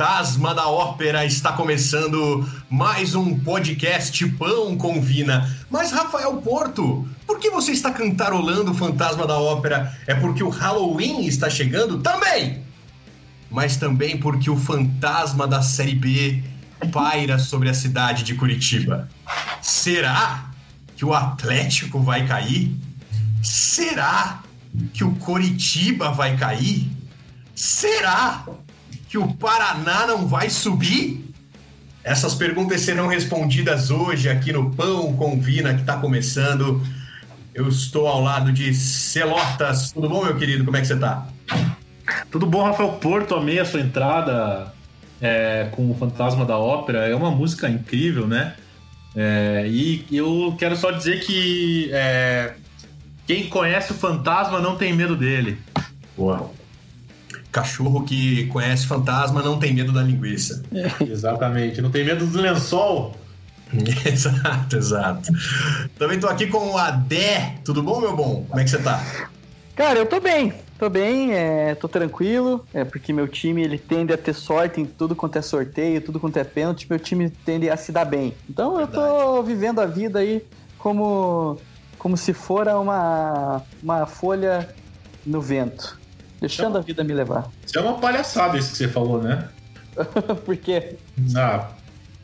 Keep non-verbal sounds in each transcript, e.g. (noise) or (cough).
fantasma da ópera está começando mais um podcast Pão com Vina. Mas Rafael Porto, por que você está cantarolando fantasma da ópera? É porque o Halloween está chegando também? Mas também porque o fantasma da série B paira sobre a cidade de Curitiba. Será que o Atlético vai cair? Será que o Coritiba vai cair? Será que o Paraná não vai subir? Essas perguntas serão respondidas hoje aqui no Pão com Vina, que está começando. Eu estou ao lado de Celotas. Tudo bom, meu querido? Como é que você está? Tudo bom, Rafael Porto? Amei a sua entrada é, com o Fantasma da Ópera. É uma música incrível, né? É, e eu quero só dizer que é, quem conhece o fantasma não tem medo dele. Boa. Cachorro que conhece fantasma não tem medo da linguiça. Exatamente, não tem medo do lençol. (laughs) exato, exato. Também tô aqui com o Adé. Tudo bom, meu bom? Como é que você tá? Cara, eu tô bem. Tô bem, é, tô tranquilo, é porque meu time ele tende a ter sorte em tudo quanto é sorteio, tudo quanto é pênalti, meu time tende a se dar bem. Então Verdade. eu tô vivendo a vida aí como como se fora uma uma folha no vento, deixando a vida me levar. Isso é uma palhaçada isso que você falou, né? (laughs) Por quê? Ah,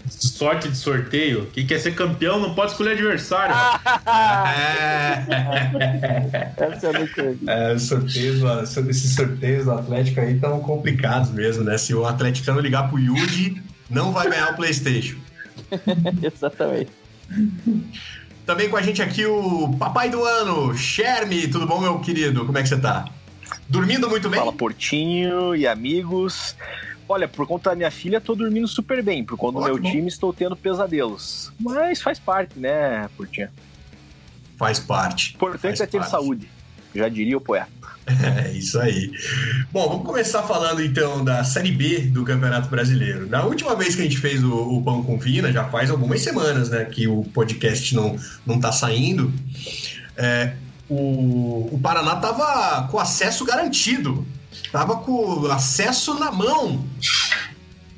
sorte de sorteio. Quem quer ser campeão não pode escolher adversário. (laughs) Essa é muito é, sorteios, esses sorteios do Atlético aí estão complicados mesmo, né? Se o atleticano ligar pro Yuji, não vai ganhar o Playstation. (laughs) Exatamente. Também com a gente aqui o papai do ano, Sherme. Tudo bom, meu querido? Como é que você tá? Dormindo muito bem? Fala, Portinho e amigos. Olha, por conta da minha filha, tô dormindo super bem. Por conta Ótimo. do meu time, estou tendo pesadelos. Mas faz parte, né, Portinha? Faz parte. Importante é ter parte. saúde, já diria o poeta. (laughs) É isso aí. Bom, vamos começar falando então da Série B do Campeonato Brasileiro. Na última vez que a gente fez o, o Pão com Vina, já faz algumas semanas, né, que o podcast não, não tá saindo, é, o, o Paraná tava com acesso garantido tava com acesso na mão.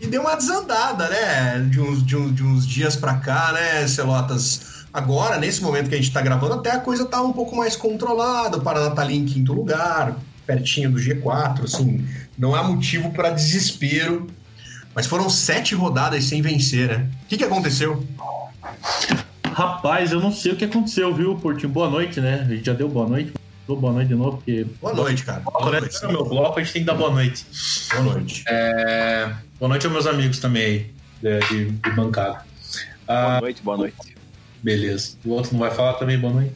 E deu uma desandada, né? De uns, de uns, de uns dias pra cá, né, Celotas? Agora, nesse momento que a gente tá gravando, até a coisa tá um pouco mais controlada. O Paraná tá ali em quinto lugar, pertinho do G4, assim. Não há motivo para desespero. Mas foram sete rodadas sem vencer, né? O que, que aconteceu? Rapaz, eu não sei o que aconteceu, viu, Portinho? Boa noite, né? A gente já deu boa noite boa noite de novo, porque. Boa noite, cara. Boa noite. No meu bloco, a gente tem que dar boa noite. Boa noite. É... Boa noite aos meus amigos também de, de, de bancada. Ah, boa noite, boa noite. Beleza. O outro não vai falar também, boa noite?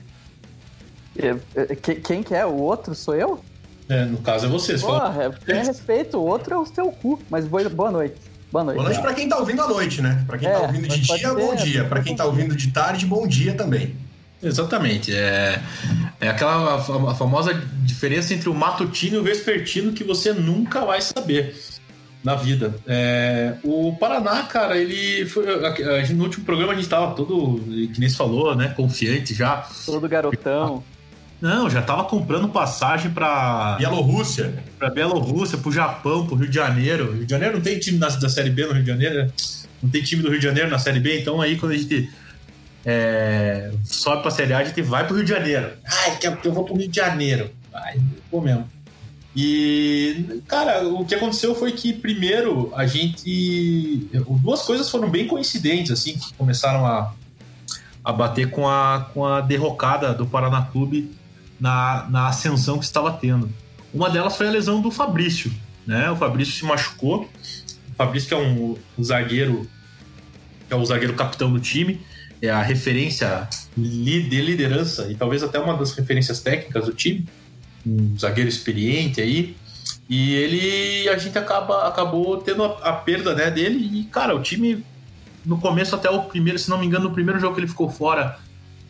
É, é, quem que é? O outro sou eu? É, no caso é você. Pô, fala... é, respeito, o outro é o seu cu. Mas boa, boa noite. Boa noite. Boa noite pra quem tá ouvindo à noite, né? Pra quem tá é, tá ouvindo de dia, bom dia. Pra quem tá ouvindo de tarde, bom dia também. Exatamente. É, é aquela a, famosa diferença entre o matutino e o vespertino que você nunca vai saber na vida. É, o Paraná, cara, ele foi. A, a, no último programa a gente tava todo, que nem se falou, né? Confiante já. Todo garotão. Não, já tava comprando passagem para Bielorrússia. Para Bielorrússia, pro Japão, pro Rio de Janeiro. Rio de Janeiro não tem time da, da Série B no Rio de Janeiro, né? Não tem time do Rio de Janeiro na Série B, então aí quando a gente é, sobe pra Série A, a gente vai pro Rio de Janeiro. Ai, que eu vou pro Rio de Janeiro. Ai, vou mesmo. E, cara, o que aconteceu foi que, primeiro, a gente. Duas coisas foram bem coincidentes, assim, que começaram a, a bater com a, com a derrocada do Paraná Clube na, na ascensão que estava tendo. Uma delas foi a lesão do Fabrício, né? O Fabrício se machucou. O Fabrício, que é um, um zagueiro, é o zagueiro capitão do time, é a referência de liderança e talvez até uma das referências técnicas do time, um zagueiro experiente aí. E ele a gente acaba acabou tendo a, a, perda né, dele e cara, o time no começo até o primeiro, se não me engano, no primeiro jogo que ele ficou fora,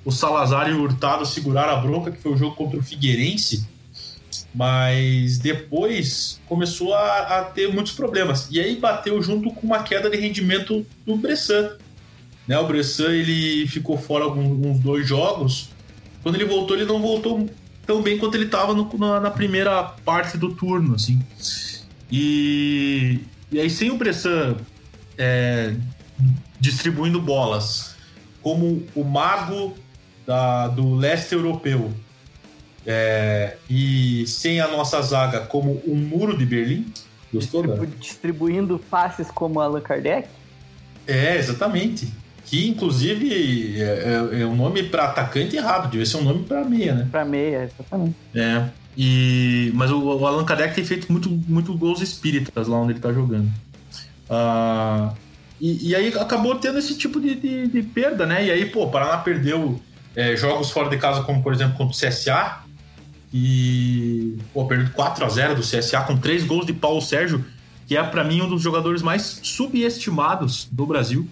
o Salazar e o Hurtado seguraram a bronca, que foi o jogo contra o Figueirense. Mas depois começou a, a, ter muitos problemas. E aí bateu junto com uma queda de rendimento do Bressan. Né? O Bressan ele ficou fora alguns dois jogos. Quando ele voltou, ele não voltou tão bem quanto ele estava na, na, primeira parte do turno. Assim. E, e aí, sem o Bressan é, distribuindo bolas, como o mago da, do leste europeu, é, e sem a nossa zaga como um muro de Berlim. Gostou, Distribu Distribuindo passes como Allan Kardec? É, exatamente. Que inclusive é, é, é um nome para atacante errado, devia ser um nome para meia, né? Para meia, exatamente. É. E, mas o, o Allan Kardec tem feito muito, muito gols espíritas lá onde ele tá jogando. Uh, e, e, aí acabou tendo esse tipo de, de, de, perda, né? E aí, pô, o Paraná perdeu é, jogos fora de casa, como por exemplo contra o CSA, e pô, perdeu 4 a 0 do CSA com três gols de Paulo Sérgio, que é para mim um dos jogadores mais subestimados do Brasil.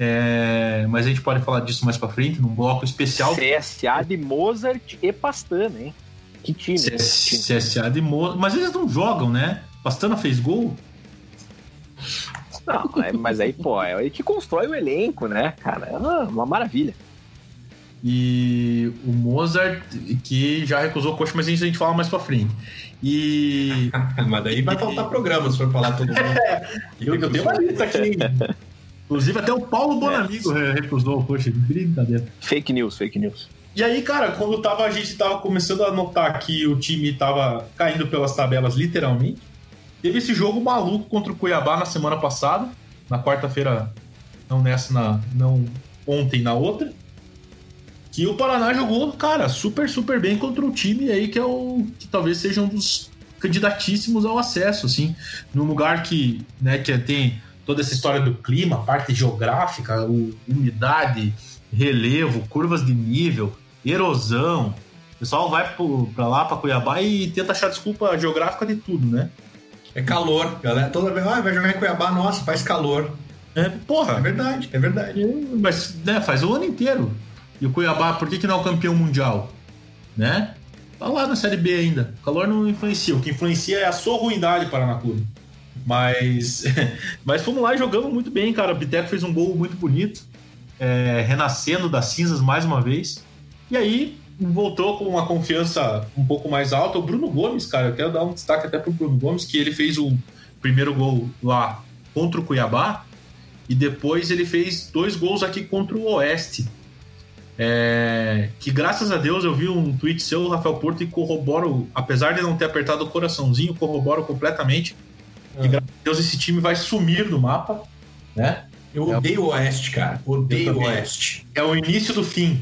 É, mas a gente pode falar disso mais para frente, num bloco especial. CSA de Mozart e Pastana, hein? Que time. CS, CSA de Mozart. Mas eles não jogam, né? Pastana fez gol? Não, é, mas aí, pô, é aí que constrói o elenco, né, cara? É uma, uma maravilha. E o Mozart, que já recusou o coxa, mas isso a gente fala mais pra frente. E. (laughs) mas daí vai faltar programas pra falar todo mundo. (laughs) eu, eu tenho uma lista aqui. Inclusive, até o Paulo Bonamigo é. recusou o coxa. Brincadeira. Fake news, fake news. E aí, cara, quando tava, a gente tava começando a notar que o time tava caindo pelas tabelas, literalmente, teve esse jogo maluco contra o Cuiabá na semana passada, na quarta-feira, não nessa, na, não ontem, na outra que o Paraná jogou, cara, super, super bem contra o time aí que é o que talvez seja um dos candidatíssimos ao acesso, assim, num lugar que, né, que tem toda essa história do clima, parte geográfica, umidade, relevo, curvas de nível, erosão. O pessoal vai para lá, para Cuiabá e tenta achar desculpa geográfica de tudo, né? É calor, galera. Toda vez, ah, vai jogar em Cuiabá, nossa, faz calor. É, porra. É verdade, é verdade. Mas, né, faz o ano inteiro. E o Cuiabá, por que, que não é o campeão mundial? Né? Tá lá na Série B ainda. O calor não influencia. O que influencia é a sua ruindade para na Clube. Mas, (laughs) mas fomos lá e jogamos muito bem, cara. O Biteco fez um gol muito bonito, é, renascendo das cinzas mais uma vez. E aí voltou com uma confiança um pouco mais alta. O Bruno Gomes, cara, eu quero dar um destaque até pro Bruno Gomes, que ele fez o primeiro gol lá contra o Cuiabá e depois ele fez dois gols aqui contra o Oeste. É, que graças a Deus eu vi um tweet seu, Rafael Porto, e corroboro, apesar de não ter apertado o coraçãozinho, corroboro completamente. Que ah. graças a Deus esse time vai sumir do mapa, né? Eu odeio é o Oeste, cara. Odeio o Oeste. É o início do fim.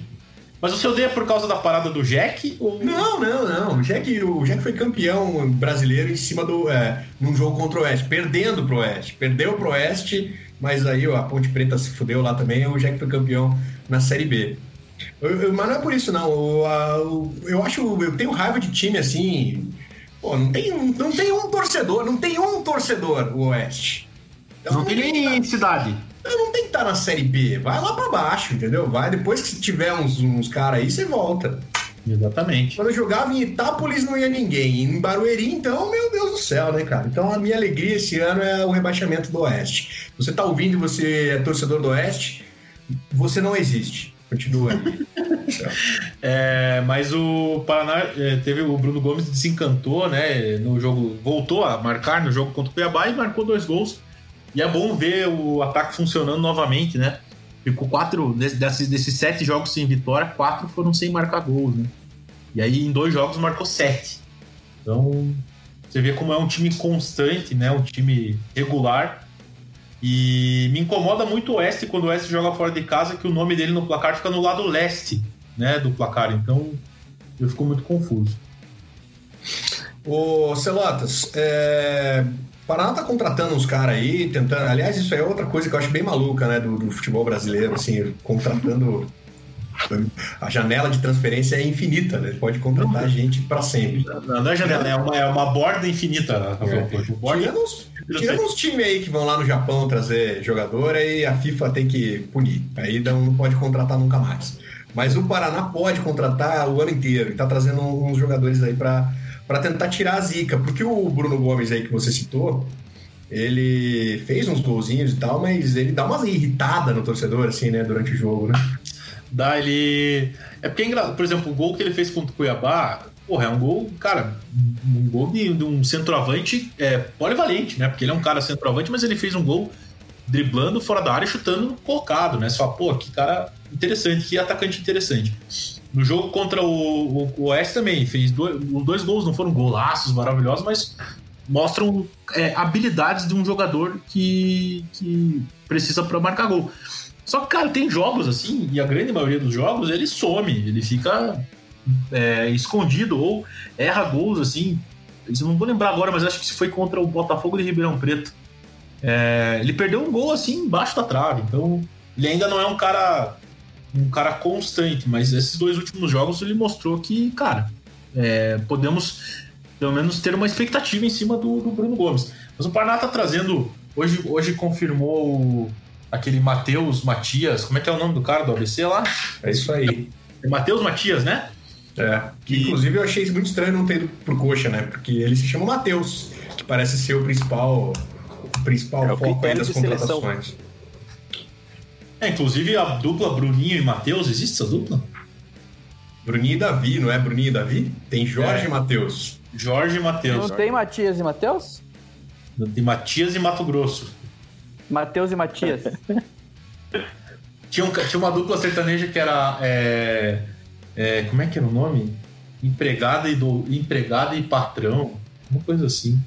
Mas você odeia por causa da parada do Jack? Ou... Não, não, não. O Jack, o Jack foi campeão brasileiro em cima do. É, num jogo contra o Oeste, perdendo pro Oeste. Perdeu pro Oeste, mas aí ó, a Ponte Preta se fudeu lá também. O Jack foi campeão na Série B. Eu, eu, mas não é por isso, não. Eu, eu, eu acho. Eu tenho raiva de time assim. Pô, não tem, não tem um torcedor, não tem um torcedor o Oeste. Então, não, não tem nem tá, cidade. Não tem que estar tá na Série B. Vai lá para baixo, entendeu? Vai, depois que tiver uns, uns caras aí, você volta. Exatamente. Quando eu jogava em Itápolis não ia ninguém. Em Barueri, então, meu Deus do céu, né, cara? Então a minha alegria esse ano é o rebaixamento do Oeste. Você tá ouvindo e você é torcedor do Oeste, você não existe. Continua é, mas o Paraná é, teve o Bruno Gomes desencantou, né? No jogo, voltou a marcar no jogo contra o Cuiabá e marcou dois gols. E é bom ver o ataque funcionando novamente, né? Ficou quatro desses, desses sete jogos sem vitória, quatro foram sem marcar gols, né? E aí em dois jogos marcou sete. Então você vê como é um time constante, né? Um time regular e me incomoda muito o Oeste quando o Oeste joga fora de casa, que o nome dele no placar fica no lado leste né, do placar. Então eu fico muito confuso. Ô, Celotas, é... Paraná tá contratando uns caras aí, tentando. Aliás, isso é outra coisa que eu acho bem maluca, né, do, do futebol brasileiro, assim, contratando. A janela de transferência é infinita, né? Pode contratar não, gente para sempre. Não, não é janela, é uma, é uma borda infinita, Rafael. É. Borda... Tirando, uns, tirando uns times aí que vão lá no Japão trazer jogador, aí a FIFA tem que punir. Aí não pode contratar nunca mais. Mas o Paraná pode contratar o ano inteiro e tá trazendo uns jogadores aí para para tentar tirar a zica. Porque o Bruno Gomes aí que você citou, ele fez uns golzinhos e tal, mas ele dá uma irritada no torcedor, assim, né, durante o jogo, né? Dá, ele. É porque, é por exemplo, o gol que ele fez contra o Cuiabá, porra, é um gol, cara, um gol de, de um centroavante é, polivalente, né? Porque ele é um cara centroavante, mas ele fez um gol driblando fora da área e chutando colocado, né? Só, pô, que cara interessante, que atacante interessante. No jogo contra o, o, Oeste também, fez dois, dois gols, não foram golaços maravilhosos, mas mostram é, habilidades de um jogador que, que precisa para marcar gol. Só que, cara, tem jogos assim, e a grande maioria dos jogos ele some, ele fica é, escondido ou erra gols assim. Eu não vou lembrar agora, mas acho que foi contra o Botafogo de Ribeirão Preto. É, ele perdeu um gol assim embaixo da trave, então ele ainda não é um cara um cara constante, mas esses dois últimos jogos ele mostrou que, cara, é, podemos pelo menos ter uma expectativa em cima do, do Bruno Gomes. Mas o Paraná tá trazendo. Hoje, hoje confirmou o, aquele Matheus Matias. Como é que é o nome do cara do ABC lá? É isso aí. É Matheus Matias, né? É. Que, inclusive eu achei muito estranho não ter ido pro coxa, né? Porque ele se chama Matheus, que parece ser o principal, o principal É o foco aí das de seleção. contratações. É, inclusive a dupla Bruninho e Matheus, existe essa dupla? Bruninho e Davi, não é Bruninho e Davi? Tem Jorge É. e Matheus. Jorge e Matheus. Não tem Matias e Matheus? Tem Matias e Mato Grosso. Matheus e Matias. (laughs) Tinha, um tinha uma dupla sertaneja que era. é, é, como é que era o nome? Empregada e, do, empregada e patrão. Uma coisa assim.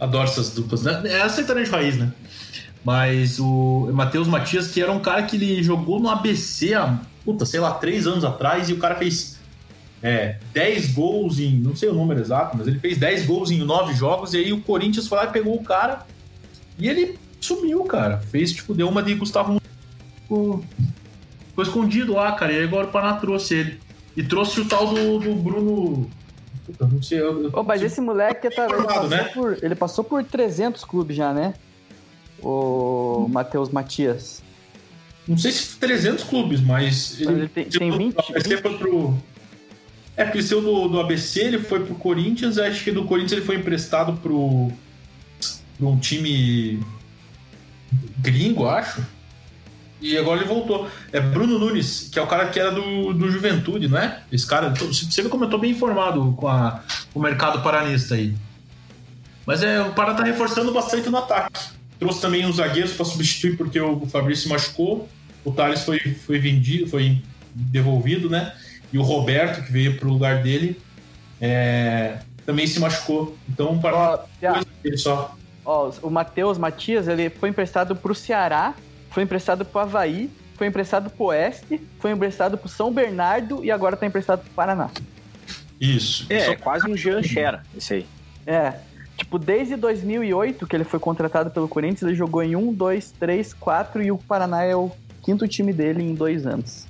Adoro essas duplas. Né? É a sertaneja raiz, né? Mas o Matheus Matias, que era um cara que ele jogou no ABC há, puta, sei lá, três anos atrás, e o cara fez é, 10 gols em. Não sei o número exato, mas ele fez 10 gols em 9 jogos, e aí o Corinthians foi lá e pegou o cara. E ele sumiu, cara. Fez, tipo, deu uma de Gustavo ficou, ficou escondido lá, cara. E aí agora o Paraná trouxe ele. E trouxe o tal do, do Bruno. Puta, não sei. Eu, Ô, mas esse moleque tá, ele, passou né? por, ele passou por 300 clubes já, né? O Matheus Matias. Não sei se 300 clubes, mas. Mas ele tem- tem 20, do ABC foi pro. É, porque ele saiu do, do ABC, ele foi pro Corinthians, acho que do Corinthians ele foi emprestado pro. pra um time. Gringo, acho. E agora ele voltou. É Bruno Nunes, que é o cara que era do, do Juventude, não é? Esse cara. Você vê como eu tô bem informado com, a, com o mercado paranista aí. Mas é, o Pará tá reforçando bastante no ataque. Trouxe também uns zagueiros para substituir, porque o Fabrício machucou. O Thales foi, foi vendido, foi devolvido, né? E o Roberto, que veio pro lugar dele, é, também se machucou. Então o Pará já, ele só. Ó, o Matheus Matias, ele foi emprestado pro Ceará, foi emprestado pro Havaí, foi emprestado pro Oeste, foi emprestado pro São Bernardo e agora tá emprestado pro Paraná. Isso. É, Só- é quase um Jean Xera, esse aí. É. Tipo, desde 2008 que ele foi contratado pelo Corinthians, ele jogou em 1, 2, 3, 4 e o Paraná é o quinto time dele em dois anos.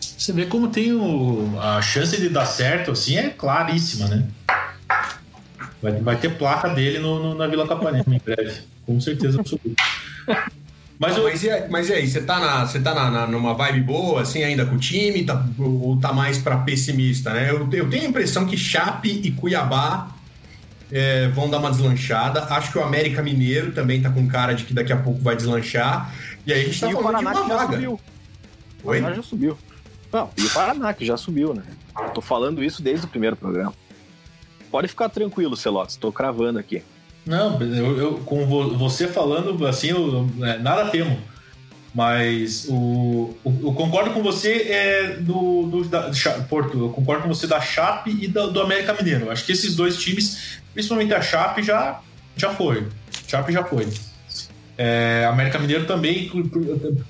Você vê como tem o, a chance de dar certo, assim, é claríssima, né? Vai, vai ter placa dele no, no- na Vila Capanema em breve. Com certeza absoluta. Mas eu, mas, e, aí- mas e aí, você tá, na, você tá na, na- numa vibe boa, assim, ainda com o time, tá, ou tá mais pra pessimista, né? Eu, eu tenho a impressão que Chape e Cuiabá é, vão dar uma deslanchada. Acho que o América Mineiro também tá com cara de que daqui a pouco vai deslanchar. E aí a gente tá e o falando de Paraná uma que já vaga. subiu. O? Paraná já subiu. Não, e o Paraná que já subiu, né? Tô falando isso desde o primeiro programa. Pode ficar tranquilo, Celotes, tô cravando aqui. Não, eu, eu- com vo- você falando assim, eu, é, nada temo. Mas o, eu concordo com você é, do, do da, Porto, eu concordo com você da Chape e do, do América Mineiro. Acho que esses dois times, principalmente a Chape, já, já foi. Chape já foi. É, América Mineiro também,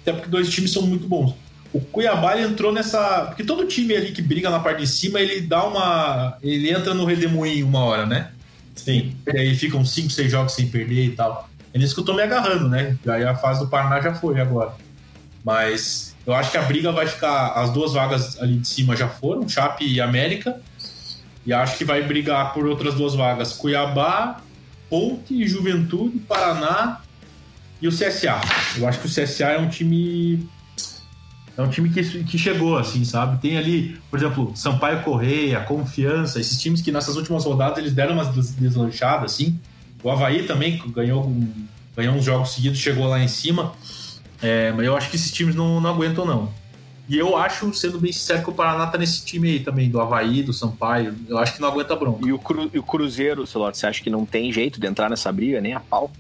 até porque dois times são muito bons. O Cuiabá ele entrou nessa. Porque todo time ali que briga na parte de cima, ele dá uma. Ele entra no redemoinho uma hora, né? Sim. E aí ficam 5, 6 jogos sem perder e tal. É nisso que eu tô me agarrando, né? Aí a fase do Paraná já foi agora. Mas eu acho que a briga vai ficar. As duas vagas ali de cima já foram, Chape e América. E acho que vai brigar por outras duas vagas: Cuiabá, Ponte, Juventude, Paraná e o CSA. Eu acho que o CSA é um time. É um time que, que chegou, assim, sabe? Tem ali, por exemplo, Sampaio Correia, Confiança, esses times que nessas últimas rodadas eles deram umas deslanchadas, assim. O Havaí também ganhou, ganhou uns jogos seguidos, chegou lá em cima. É, mas eu acho que esses times não, não aguentam, não. E eu acho, sendo bem sincero, que o Paraná tá nesse time aí também, do Havaí, do Sampaio. Eu acho que não aguenta bronca. E o, cru, e o Cruzeiro, Celote, você acha que não tem jeito de entrar nessa briga, nem a pau?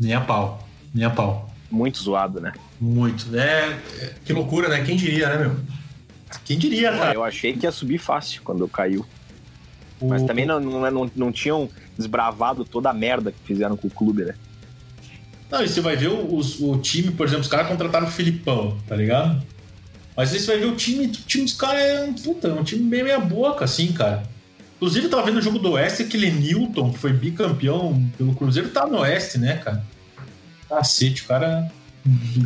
Nem a pau. Nem a pau. Muito zoado, né? Muito. É, que loucura, né? Quem diria, né, meu? Quem diria, cara? Eu achei que ia subir fácil quando caiu. O... Mas também não, não, não, não, tinham desbravado toda a merda que fizeram com o clube, né? Não, e você vai ver o, o, time, por exemplo, os caras contrataram o Filipão, tá ligado? Mas aí você vai ver o time, o time dos caras é um, puta, é um time bem meia boca, assim, cara. Inclusive, eu tava vendo o jogo do Oeste, aquele Newton, que foi bicampeão pelo Cruzeiro, tá no Oeste, né, cara? Cacete, o cara.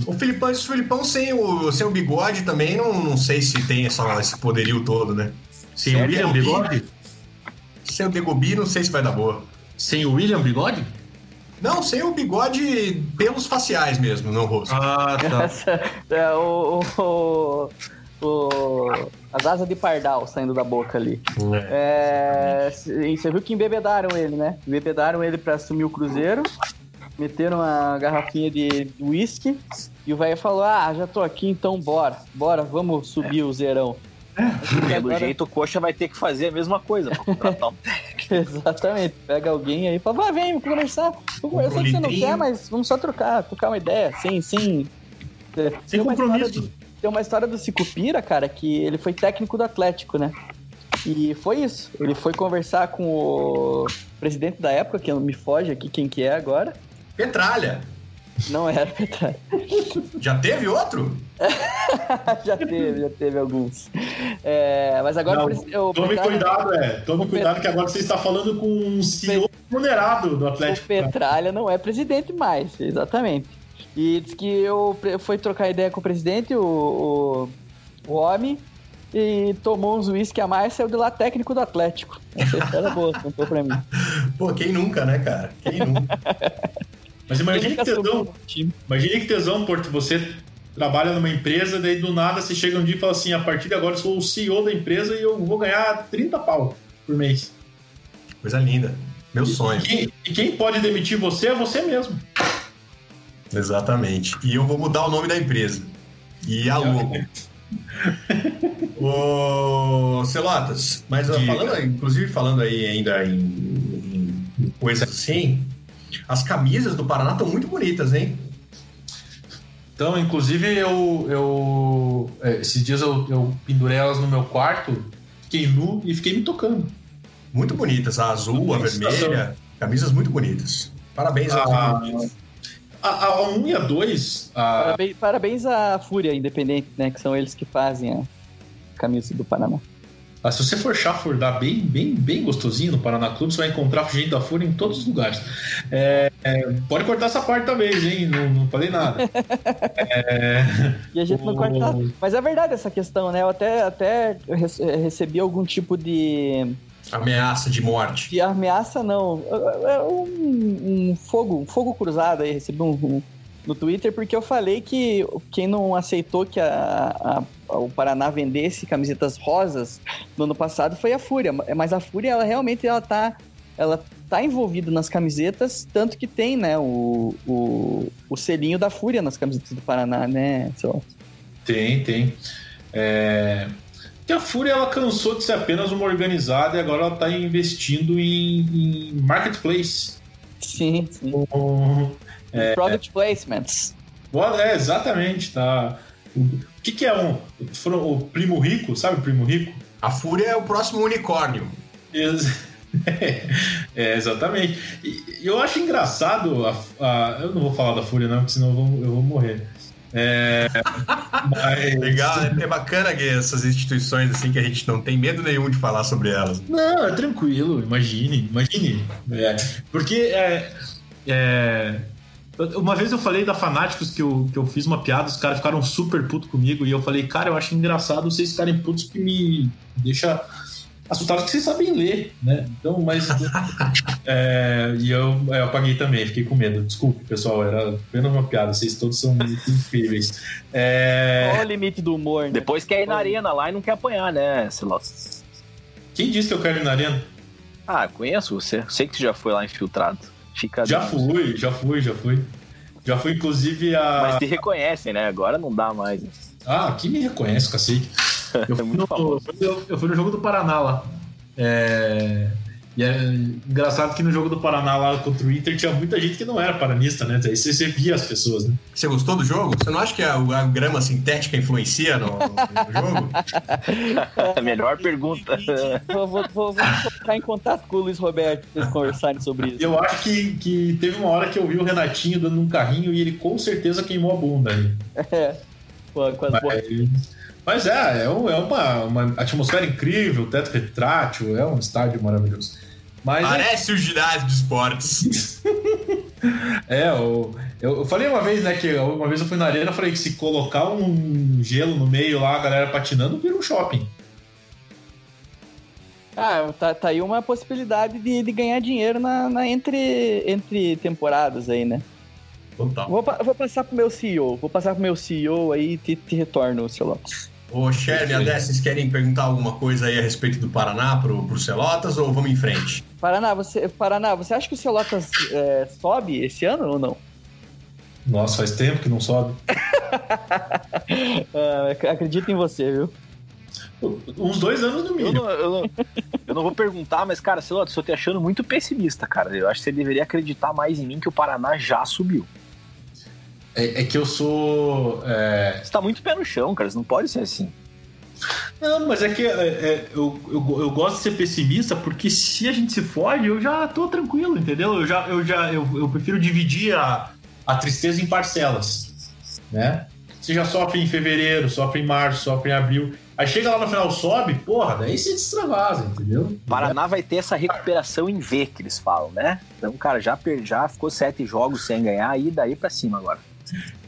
O Filipão, esse Filipão sem o, sem o bigode também, não, não sei se tem essa, esse poderio todo, né? Sem o William Bigode? Sem o Degobi, não sei se vai dar boa. Sem o William Bigode? Não, sem o bigode pelos faciais mesmo, não rosto. Ah, tá. é, o, o, o, as asas de pardal saindo da boca ali. É. É, você viu que embebedaram ele, né? Embebedaram ele para assumir o Cruzeiro meteram uma garrafinha de whisky e o velho falou: Ah, já tô aqui, então bora, bora, vamos subir é. o zerão. É. (laughs) Pelo agora... jeito, o Coxa vai ter que fazer a mesma coisa pra contratar um (laughs) Exatamente. Pega alguém aí e fala: Vai, vem, vamos conversar. Eu sei que você não quer, mas vamos só trocar, trocar uma ideia, sem. Sem, é, sem compromisso. tem uma história do Cicupira, cara, que ele foi técnico do Atlético, né? E foi isso. Ele foi conversar com o presidente da época, que me foge aqui quem que é agora. Petralha. Não era Petralha. (laughs) Já teve outro? (laughs) já teve, já teve alguns. É, mas agora Não, eu, tome Petralha, cuidado, é. Tome cuidado que agora você está falando com um senhor remunerado do Atlético. O Petralha não é presidente mais, exatamente. E diz que eu fui trocar ideia com o presidente, o, o, o homem, e tomou uns uísque a mais e saiu de lá técnico do Atlético. Essa era boa, contou pra mim. (laughs) Pô, quem nunca, né, cara? Quem nunca? Mas imagine que tesão. Imagine que tesão, porque você trabalha numa empresa, daí do nada você chega um dia e fala assim: a partir de agora eu sou o CEO da empresa e eu vou ganhar 30 pau por mês. Coisa linda. Meu sonho. E quem, e quem pode demitir você é você mesmo. Exatamente. E eu vou mudar o nome da empresa. E a logo. (laughs) Ô, Celotas, mas falando, inclusive falando aí ainda em, em coisas assim, as camisas do Paraná estão muito bonitas, hein? Então, inclusive, eu, eu é, esses dias eu, eu pendurei elas no meu quarto, fiquei nu e fiquei me tocando. Muito bonitas, a azul, a vermelha, camisas muito bonitas. Parabéns a, a, a 1 e a 2. A... Parabéns, parabéns à Fúria Independente, né? Que são eles que fazem a camisa do Panamá. Ah, se você for chafurdar bem, bem, bem gostosinho no Paraná Clube, você vai encontrar gente da Fúria em todos os lugares. É, é, pode cortar essa parte também, hein? Não, não falei nada. (laughs) é, e a gente o... não corta. Mas é verdade essa questão, né? Eu até, até recebi algum tipo de. Ameaça de morte. De ameaça, não. É, é um, um fogo, um fogo cruzado aí. Recebi um no Twitter porque eu falei que quem não aceitou que a, a, o Paraná vendesse camisetas rosas no ano passado foi a Fúria. Mas a Fúria, ela realmente ela tá, ela tá envolvida nas camisetas, tanto que tem, né, o, o, o selinho da Fúria nas camisetas do Paraná, né, seu? Tem, tem. É... Que a Fúria ela cansou de ser apenas uma organizada e agora ela está investindo em, em marketplace. Sim, sim. É, Product placements. É, exatamente, tá. O que, que é um. O primo rico, sabe o primo rico? A Fúria é o próximo unicórnio. (laughs) É, exatamente. E eu acho engraçado. A, a, eu não vou falar da Fúria, não, porque senão eu vou, eu vou morrer. É, (laughs) mas... Legal, é bacana essas instituições assim que a gente não tem medo nenhum de falar sobre elas. Não, é tranquilo, imagine, imagine. É, porque é, é, uma vez eu falei da Fanáticos que eu, que eu fiz uma piada, os caras ficaram super putos comigo e eu falei, cara, eu acho engraçado vocês ficarem putos que me deixa assustado que vocês sabem ler, né? Então, mas. (laughs) é, e eu, eu apaguei também, fiquei com medo. Desculpe, pessoal, era apenas uma piada, vocês todos são muito incríveis. É... Qual o limite do humor? Né? Depois quer ir na arena lá e não quer apanhar, né, Silas? Quem disse que eu quero ir na arena? Ah, conheço você. Sei que você já foi lá infiltrado. Fica já fui, já fui, já fui. Já fui, inclusive, a. Mas te reconhecem, né? Agora não dá mais. Ah, aqui me reconhece, cacete. (laughs) Eu fui, no, eu, eu fui no jogo do Paraná lá. É... E é engraçado que no jogo do Paraná lá contra o Inter tinha muita gente que não era paranista, né? Aí você, você via as pessoas, né? Você gostou do jogo? Você não acha que a, a grama sintética influencia no, no jogo? (laughs) Melhor pergunta. vou, vou, vou, vou ficar em contato com o Luiz Roberto pra eles conversarem sobre isso. Eu acho que, que teve uma hora que eu vi o Renatinho dando um carrinho e ele com certeza queimou a bunda aí. É. Pô, quase Mas... Mas é, é, uma, uma atmosfera incrível, teto retrátil, é um estádio maravilhoso. Mas Parece é... o ginásio de esportes. (laughs) é, eu, eu, falei uma vez, né, que uma vez eu fui na arena, falei que se colocar um gelo no meio lá, a galera patinando, vira um shopping. Ah, tá, tá aí uma possibilidade de, de ganhar dinheiro na, na, entre, entre temporadas aí, né? Total. Vou, vou passar pro meu CEO, vou passar pro meu CEO aí e te, te retorno, seu Lopes. Ô, Sherry, Adé, vocês querem perguntar alguma coisa aí a respeito do Paraná pro, pro Celotas ou vamos em frente? Paraná, você, Paraná, você acha que o Celotas é, sobe esse ano ou não? Nossa, faz tempo que não sobe. uh, (laughs) acredito em você, viu? Uns dois anos no mínimo. Eu não, eu não, eu não vou perguntar, mas, cara, Celotas, eu tô te achando muito pessimista, cara. Eu acho que você deveria acreditar mais em mim que o Paraná já subiu. É, é que eu sou. É... Você tá muito pé no chão, cara. Você não pode ser assim. Não, mas é que é, é, eu, eu, eu, gosto de ser pessimista porque se a gente se fode, eu já tô tranquilo, entendeu? Eu já, eu já eu, eu prefiro dividir a, a tristeza em parcelas, né? Você já sofre em fevereiro, sofre em março, sofre em abril. Aí chega lá no final, sobe, porra, daí você destravasa, entendeu? Paraná vai ter essa recuperação em V que eles falam, né? Então, cara, já, já ficou sete jogos sem ganhar e daí pra cima agora.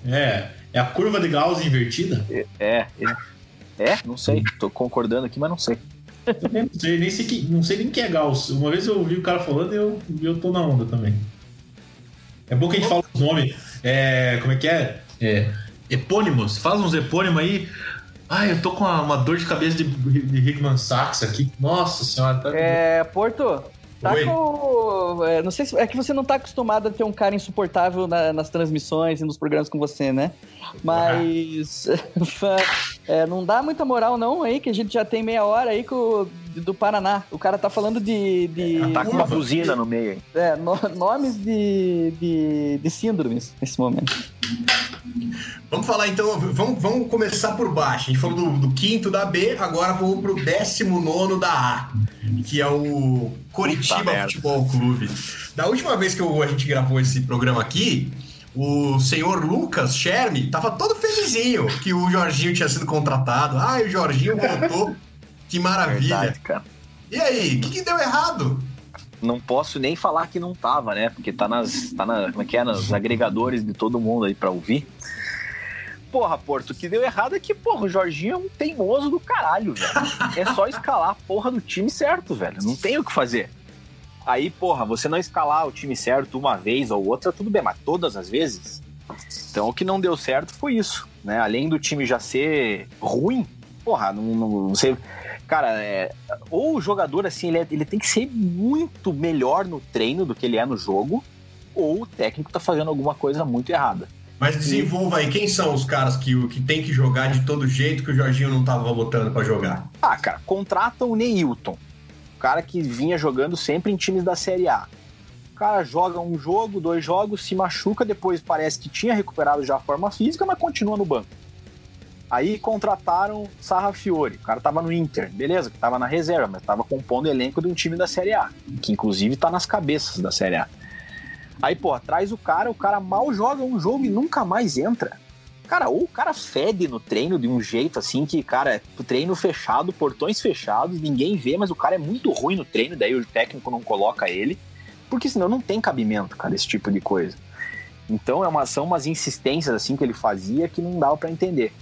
É, é a curva de Gauss invertida? É, é, é, não sei, tô concordando aqui, mas não sei. Não sei, nem sei, que, não sei nem que é Gauss. Uma vez eu ouvi o cara falando e eu, eu tô na onda também. É bom que a gente fala os nomes. É, como é que é? É. Epônimos. Faz uns epônimos aí. Ai, eu tô com uma, uma dor de cabeça de, de Hickman Sachs aqui. Nossa senhora, tá. É, Porto, Tá Oi. com. É, não sei se. É que você não tá acostumado a ter um cara insuportável na, nas transmissões e nos programas com você, né? Mas. (laughs) é, não dá muita moral, não, aí, que a gente já tem meia hora aí com, do Paraná. O cara tá falando de. de é, tá com uma buzina no meio. É, no, nomes de, de, de síndromes nesse momento. Vamos falar então, vamos, vamos começar por baixo. A gente falou do, do quinto da B, agora vamos pro décimo nono da A, que é o Coritiba Futebol Clube. Da última vez que eu, a gente gravou esse programa aqui, o senhor Lucas Sherme tava todo felizinho que o Jorginho tinha sido contratado. Ah, o Jorginho voltou. que maravilha. Verdade, cara. E aí, o que, que deu errado? não posso nem falar que não tava, né? Porque tá nas, tá na, como é que é, nos agregadores de todo mundo aí pra ouvir. Porra, Porto, o que deu errado é que, porra, o Jorginho é um teimoso do caralho, velho. É só escalar a porra do time certo, velho. Não tem o que fazer. Aí, porra, você não escalar o time certo uma vez ou outra, tudo bem, mas todas as vezes. Então, o que não deu certo foi isso, né? Além do time já ser ruim, porra, não, não, não sei cara, é, ou o jogador, assim, ele, é, ele tem que ser muito melhor no treino do que ele é no jogo, ou o técnico tá fazendo alguma coisa muito errada. Mas desenvolva aí, quem são os caras que, que tem que jogar de todo jeito que o Jorginho não tava botando para jogar? Ah, cara, contrata o Neilton, cara que vinha jogando sempre em times da Série A. O cara joga um jogo, dois jogos, se machuca, depois parece que tinha recuperado já a forma física, mas continua no banco. Aí contrataram Sarra Fiore, o cara tava no Inter, beleza, que tava na reserva, mas tava compondo o elenco de um time da Série A, que inclusive tá nas cabeças da Série A. Aí, pô, traz o cara, o cara mal joga um jogo e nunca mais entra. Cara, ou o cara fede no treino de um jeito assim que, cara, treino fechado, portões fechados, ninguém vê, mas o cara é muito ruim no treino, daí o técnico não coloca ele, porque senão não tem cabimento, cara, esse tipo de coisa. Então é uma, são umas insistências assim que ele fazia que não dava para entender.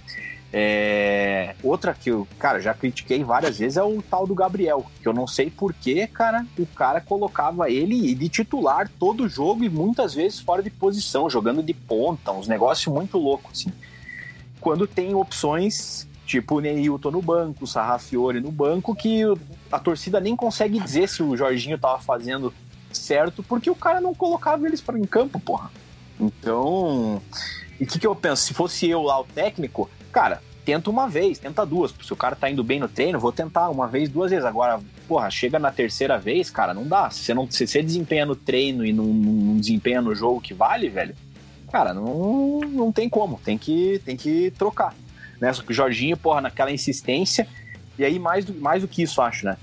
É... Outra que eu, cara, já critiquei várias vezes é o tal do Gabriel, que eu não sei porquê, cara, o cara colocava ele de titular todo jogo e muitas vezes fora de posição, jogando de ponta, uns negócios muito loucos, assim. Quando tem opções tipo Neilton no banco, Sarrafiore no banco, que a torcida nem consegue dizer se o Jorginho tava fazendo certo, porque o cara não colocava eles para em campo, porra. Então, e o que, que eu penso? Se fosse eu lá o técnico, cara, tenta uma vez, tenta duas. Se o cara tá indo bem no treino, vou tentar uma vez, duas vezes. Agora, porra, chega na terceira vez, cara, não dá. Se você, não, se você desempenha no treino e não, não desempenha no jogo que vale, velho, cara, não, não tem como. Tem que, tem que trocar. Né? Só que o Jorginho, porra, naquela insistência. E aí, mais do, mais do que isso, acho, né?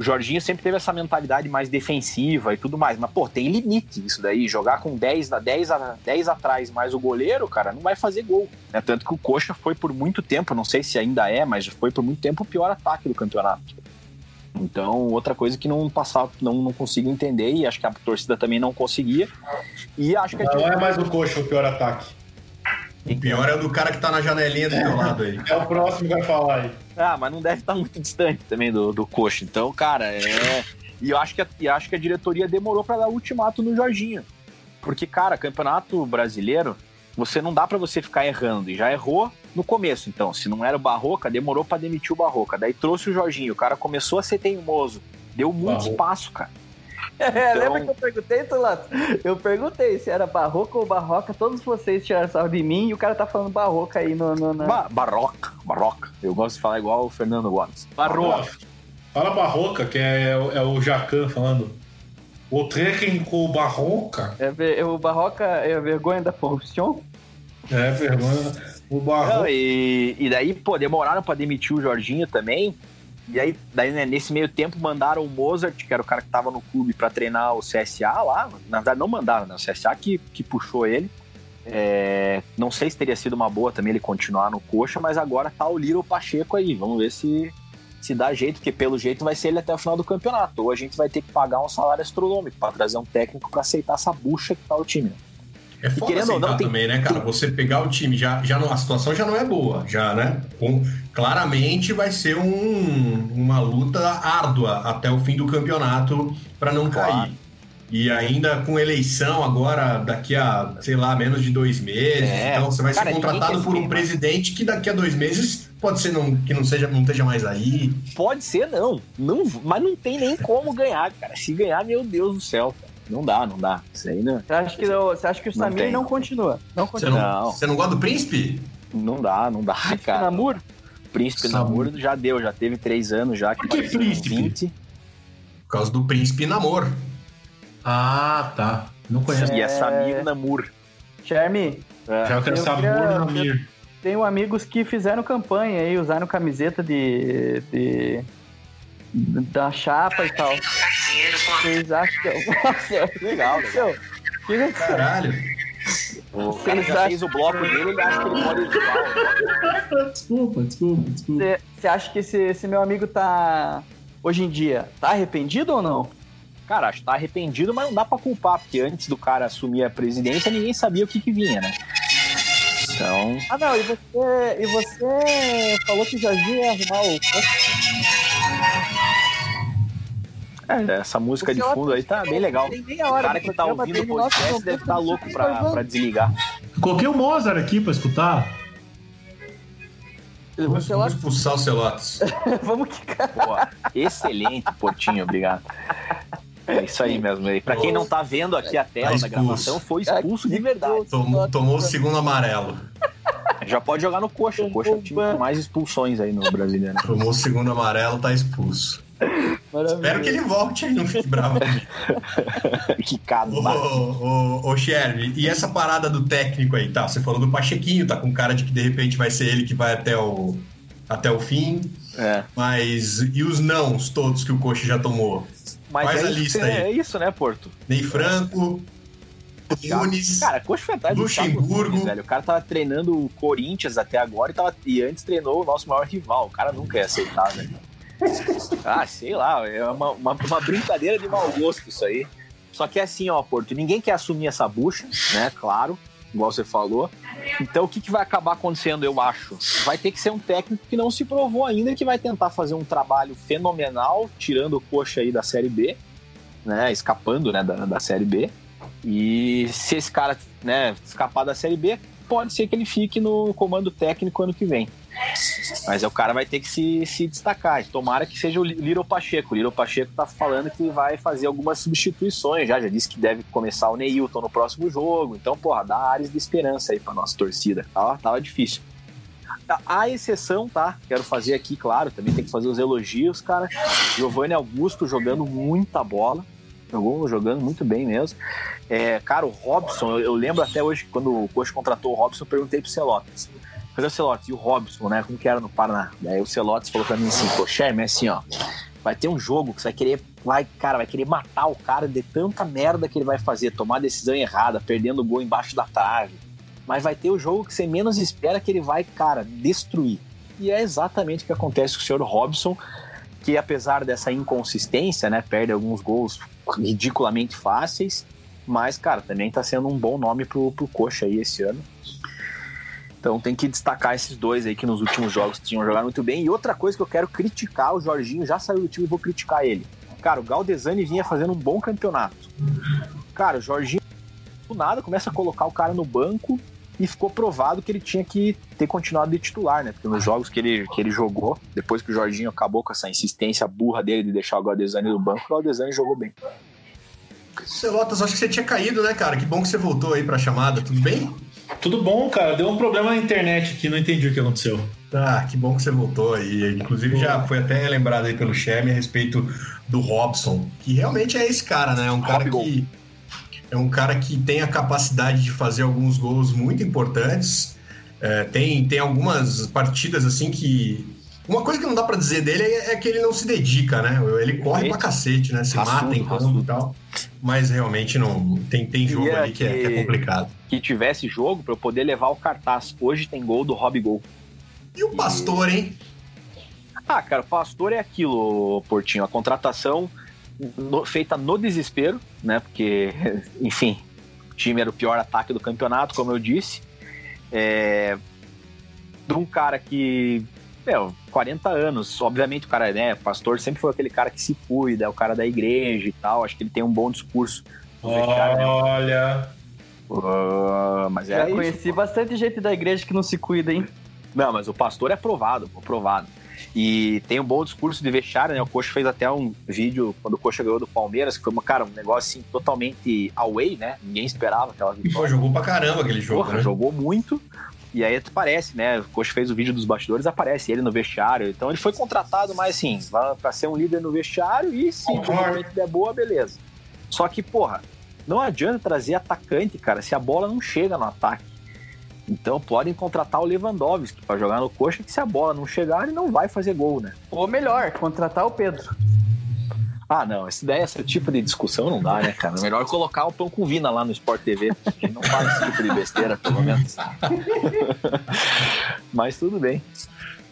O Jorginho sempre teve essa mentalidade mais defensiva e tudo mais, mas, pô, tem limite isso daí. Jogar com 10, 10, a, 10 atrás mais o goleiro, cara, não vai fazer gol. Né? Tanto que o Coxa foi por muito tempo, não sei se ainda é, mas foi por muito tempo o pior ataque do campeonato. Então, outra coisa que não passava, não, não consigo entender, e acho que a torcida também não conseguia. E acho que Não é mais o Coxa o pior ataque. O pior é o do cara que tá na janelinha do teu lado aí. É o próximo que vai falar aí. Ah, mas não deve estar muito distante também do, do Coxa. Então, cara, é. E eu acho que a, e acho que a diretoria demorou para dar ultimato no Jorginho. Porque, cara, campeonato brasileiro, você não dá para você ficar errando. E já errou no começo, então. Se não era o Barroca, demorou para demitir o Barroca. Daí trouxe o Jorginho. O cara começou a ser teimoso. Deu muito Barroca. espaço, cara. É, Então- lembra que eu perguntei, Tulato? Eu perguntei se era barroca ou barroca. Todos vocês tiraram sarro de mim e o cara tá falando barroca aí no. no, na- Ba barroca, barroca. Eu gosto de falar igual o Fernando Gomes. Barroca. Fala Barroca, que é, é o Jacan falando. O técnico Barroca. É, ver- o barroca é a vergonha da corrupção? É, vergonha. O Não, Barroca. e, e daí, pô, demoraram pra demitir o Jorginho também. E aí, daí, né, nesse meio tempo, mandaram o Mozart, que era o cara que tava no clube pra treinar o CSA lá. Na verdade, não mandaram, né? O CSA que, que puxou ele. É, não sei se teria sido uma boa também ele continuar no coxa, mas agora tá o Little Pacheco aí. Vamos ver se, se dá jeito, porque pelo jeito vai ser ele até o final do campeonato. Ou a gente vai ter que pagar um salário astronômico pra trazer um técnico pra aceitar essa bucha que tá o time. né? É foda querendo ou não, tem- também, né, cara? Você pegar o time, já, já não, a situação já não é boa, já, né? Com- claramente vai ser um- uma luta árdua até o fim do campeonato para não Claro. cair. E ainda com eleição agora, daqui a, sei lá, menos de dois meses. É. Então você vai Cara, ser contratado por um presidente que daqui a dois meses pode ser não, que não, seja, não esteja mais aí. Pode ser, não. não. Mas não tem nem como ganhar, cara. Se ganhar, meu Deus do céu. cara. Não dá, não dá. Isso aí não, Você acha que, o- você acha que o Não Samir tem. não continua? Não Você continua. não, Não. você não gosta do príncipe? não dá, não dá, Príncipe cara. Namur? Príncipe Samur. Namor já deu, já teve três anos já. Por que príncipe? 20. Por causa do príncipe namor. Ah, tá. Não conheço. E é Samir Namur. Charme, É. Já quero Eu sabor queria- na Mir. tenho amigos que fizeram campanha aí, usaram camiseta de. de da chapa e tal. (laughs) Vocês acham que. Nossa, Legal, legal. meu, que isso? Caralho. O cara já fez o bloco dele, ele acha que ele pode editar. Desculpa, desculpa, desculpa. Você você acha que esse, esse meu amigo tá. Hoje em dia, tá arrependido ou não? Cara, acho que tá arrependido, mas não dá pra culpar, porque antes do cara assumir a presidência, ninguém sabia o que, que vinha, né? Então. Ah, não, e você, e você falou que já ia arrumar o. É, essa música de fundo aí tá bem legal. O cara que tá ouvindo o podcast deve estar momento louco pra, pra desligar. Coloquei o Mozart aqui pra escutar. Vamos, expulsar o Celotes. (laughs) vamos quicar. Pô, excelente, Portinho, obrigado. É isso aí mesmo. E pra quem não tá vendo aqui a tela Tá da gravação, foi expulso de verdade. Tomou, tomou o segundo amarelo. Já pode jogar no coxa. O coxa é o time com mais expulsões aí no brasileiro. Tomou o segundo amarelo, tá expulso. Espero que ele volte aí, não fique bravo. (laughs) que casa. ô, ô, ô, Sherry, e essa parada do técnico aí, tá? Você falou do Pachequinho, tá com cara de que de repente vai ser ele que vai até o, até o fim, É. mas e os nãos todos que o Coxa já tomou? Mas Faz é, a isso, lista aí. é isso, né, Porto? Ney Franco, Nunes, Cara, Coxa Thiago Luxemburgo. Nunes, velho. O cara tava treinando o Corinthians até agora e, tava, e antes treinou o nosso maior rival. O cara nunca ia aceitar, velho. Ah, sei lá, é uma, uma, uma brincadeira de mau gosto isso aí. Só que é assim, ó, Porto, ninguém quer assumir essa bucha, né? Claro. igual você falou. Então o que, que vai acabar acontecendo, eu acho? Vai ter que ser um técnico que não se provou ainda, que vai tentar fazer um trabalho fenomenal, tirando o coxa aí da Série B, né? Escapando né, da, da Série B. E se esse cara né, escapar da Série B, pode ser que ele fique no comando técnico ano que vem. Mas é, o cara vai ter que se, se destacar. Tomara que seja o Liro Pacheco. O Liro Pacheco tá falando que vai fazer algumas substituições já. Já disse que deve começar o Neilton no próximo jogo. Então, porra, dá áreas de esperança aí pra nossa torcida. Tava, tava difícil. A exceção, tá? Quero fazer aqui, claro, também tem que fazer os elogios, cara. Giovanni Augusto jogando muita bola. Jogou, jogando muito bem mesmo. É, cara, o Robson, eu, eu, lembro até hoje, quando o Coach contratou o Robson, eu perguntei pro Celotes Cadê o Celotes? E o Robson, né? Como que era no Paraná? Daí o Celotes falou pra mim assim, Sherman, é assim, ó. Vai ter um jogo que você vai querer, vai, cara, vai querer matar o cara de tanta merda que ele vai fazer, tomar decisão errada, perdendo o gol embaixo da trave. Mas vai ter o jogo que você menos espera que ele vai, cara, destruir. E é exatamente o que acontece com o senhor Robson, que apesar dessa inconsistência, né, perde alguns gols ridiculamente fáceis, mas, cara, também tá sendo um bom nome pro, pro Coxa aí esse ano. Então tem que destacar esses dois aí que nos últimos jogos tinham jogado muito bem. E outra coisa que eu quero criticar, o Jorginho já saiu do time e vou criticar ele. Cara, o Galdesani vinha fazendo um bom campeonato. Cara, o Jorginho do nada começa a colocar o cara no banco e ficou provado que ele tinha que ter continuado de titular, né? Porque nos jogos que ele, que ele jogou, depois que o Jorginho acabou com essa insistência burra dele de deixar o Galdesani no banco, o Galdesani jogou bem. Celotas, acho que você tinha caído, né, cara? Que bom que você voltou aí pra chamada, tudo bem? Tudo bom, cara. Deu um problema na internet aqui, não entendi o que aconteceu. Ah, que bom que você voltou aí. Inclusive já foi até lembrado aí pelo Sherman a respeito do Robson, que realmente é esse cara, né? É um cara que é um cara que tem a capacidade de fazer alguns gols muito importantes. É, tem, tem algumas partidas assim que uma coisa que não dá para dizer dele é, é, que ele não se dedica, né? Ele corre pra cacete, né? Se mata em campo e tal. Mas realmente não. Tem, tem jogo ali que, que, é, que, é, complicado. Que tivesse jogo para eu poder levar o cartaz. Hoje tem gol do Rob Gol. E o Pastor, e... hein? Ah, cara, o Pastor é aquilo, Portinho. A contratação no, feita no desespero, né? Porque, (laughs) enfim, o time era o pior ataque do campeonato, como eu disse. É, de um cara que meu, 40 anos. Obviamente, o cara, né, pastor sempre foi aquele cara que se cuida, é o cara da igreja e tal. Acho que ele tem um bom discurso. Olha. Uh, mas é Já conheci isso, bastante gente da igreja que não se cuida, hein? Não, mas o pastor é aprovado, aprovado. E tem um bom discurso de vestiário, né? O Coxa fez até um vídeo quando o Coxa ganhou do Palmeiras, que foi, uma, cara, um negócio assim, totalmente away, né? Ninguém esperava aquela vitória. Pô, jogou pra caramba aquele jogo, Porra, né? Jogou muito. E aí aparece, né? O Coach fez o vídeo dos bastidores, aparece ele no vestiário. Então ele foi contratado mais assim, para ser um líder no vestiário e se momento der boa, beleza. Só que, porra, não adianta trazer atacante, cara, se a bola não chega no ataque. Então podem contratar o Lewandowski para jogar no coxa, que se a bola não chegar, ele não vai fazer gol, né? Ou melhor, contratar o Pedro. Ah, não, esse daí, esse tipo de discussão não dá, né, cara? Melhor colocar o pão com vina lá no Sport TV. A gente não faz esse tipo de besteira, pelo menos. (laughs) Mas tudo bem.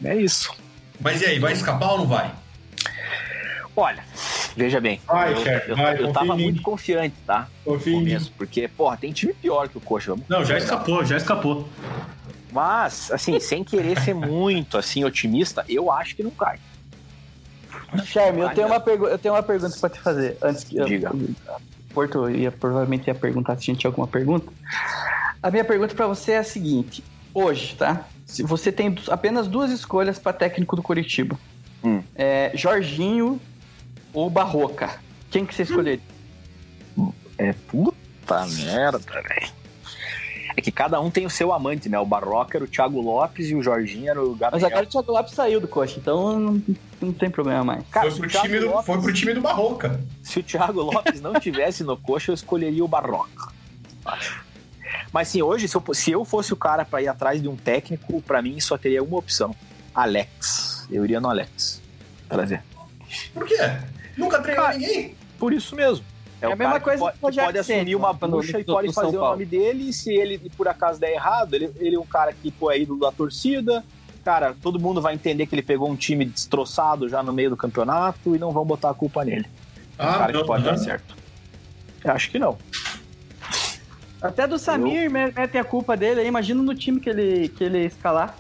É isso. Mas e aí, vai escapar ou não vai? Olha, veja bem. Vai, eu, chefe, eu, vai, eu tava muito confiante, tá? Em mim. Porque, porra, tem time pior que o Coxa. Vamos não, já escapou, já escapou. Mas, assim, sem querer ser muito assim otimista, eu acho que não cai. Charme, eu tenho, uma eu tenho uma pergunta pra te fazer. Antes que Diga. Eu, Porto ia, provavelmente ia perguntar se a gente tinha alguma pergunta. A minha pergunta para você é a seguinte: hoje, tá? Se você tem apenas duas escolhas para técnico do Curitiba, hum. é, Jorginho ou Barroca, quem que você escolheria? É puta merda, velho. É que cada um tem o seu amante, né? O Barroca era o Thiago Lopes e o Jorginho era o Gabriel. Mas agora o Thiago Lopes saiu do coxa, então não, não tem problema mais. Cara, foi, pro time do, Lopes, foi pro time do Barroca. Se o Thiago Lopes não tivesse no coxa, eu escolheria o Barroca. Mas sim, hoje, se eu, se eu fosse o cara para ir atrás de um técnico, para mim só teria uma opção: Alex. Eu iria no Alex. Prazer. Por quê? Nunca treinou ninguém? Por isso mesmo. É, é a mesma coisa que pode, pode assumir uma bucha e pode fazer o nome dele. E se ele por acaso der errado, ele, ele é um cara que pô, é ídolo da torcida. Cara, todo mundo vai entender que ele pegou um time destroçado já no meio do campeonato e não vão botar a culpa nele. É ah, um cara não, que pode não. dar certo. Eu acho que não. Até do Samir eu... metem a culpa dele aí, imagina no time que ele, que ele escalar.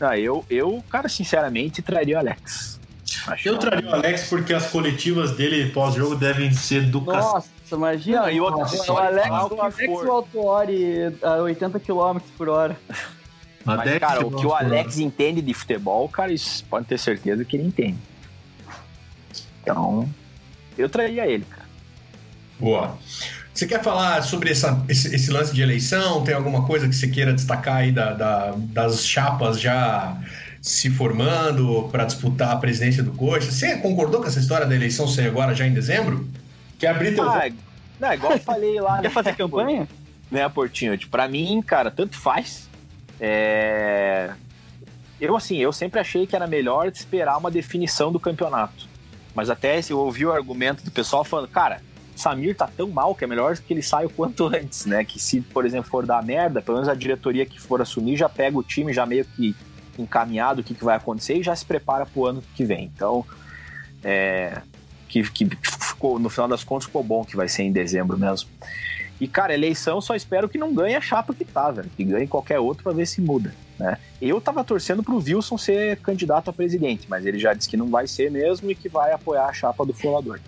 Ah, eu, eu, cara, sinceramente, traria o Alex. Acho eu traria o Alex porque as coletivas dele pós-jogo devem ser do Nossa, imagina. Não, e outra, o Alex, o Alex o Altuori a 80 km por hora. (laughs) Mas, cara, o que o Alex entende de futebol, cara, isso pode ter certeza que ele entende. Então, eu traria ele, cara. Boa. Você quer falar sobre essa, esse, esse, lance de eleição? Tem alguma coisa que você queira destacar aí da, da, das chapas já se formando para disputar a presidência do Coxa? Você concordou com essa história da eleição ser agora já em dezembro? Quer abrir teu... Ah, não, é igual eu falei lá. Quer né? fazer campanha? Né, Portinho? Tipo, pra mim, cara, tanto faz. É... Eu, assim, eu sempre achei que era melhor esperar uma definição do campeonato. Mas até eu ouvi o argumento do pessoal falando, cara, Samir tá tão mal que é melhor que ele saia o quanto (laughs) antes, né? Que se, por exemplo, for dar merda, pelo menos a diretoria que for assumir já pega o time já meio que encaminhado o que, que vai acontecer e já se prepara pro ano que vem. Então, é, que, que ficou, no final das contas ficou bom que vai ser em dezembro mesmo. E, cara, eleição só espero que não ganhe a chapa que tá, velho. Que ganhe qualquer outro para ver se muda. Né? Eu tava torcendo pro Wilson ser candidato a presidente, mas ele já disse que não vai ser mesmo e que vai apoiar a chapa do Folador.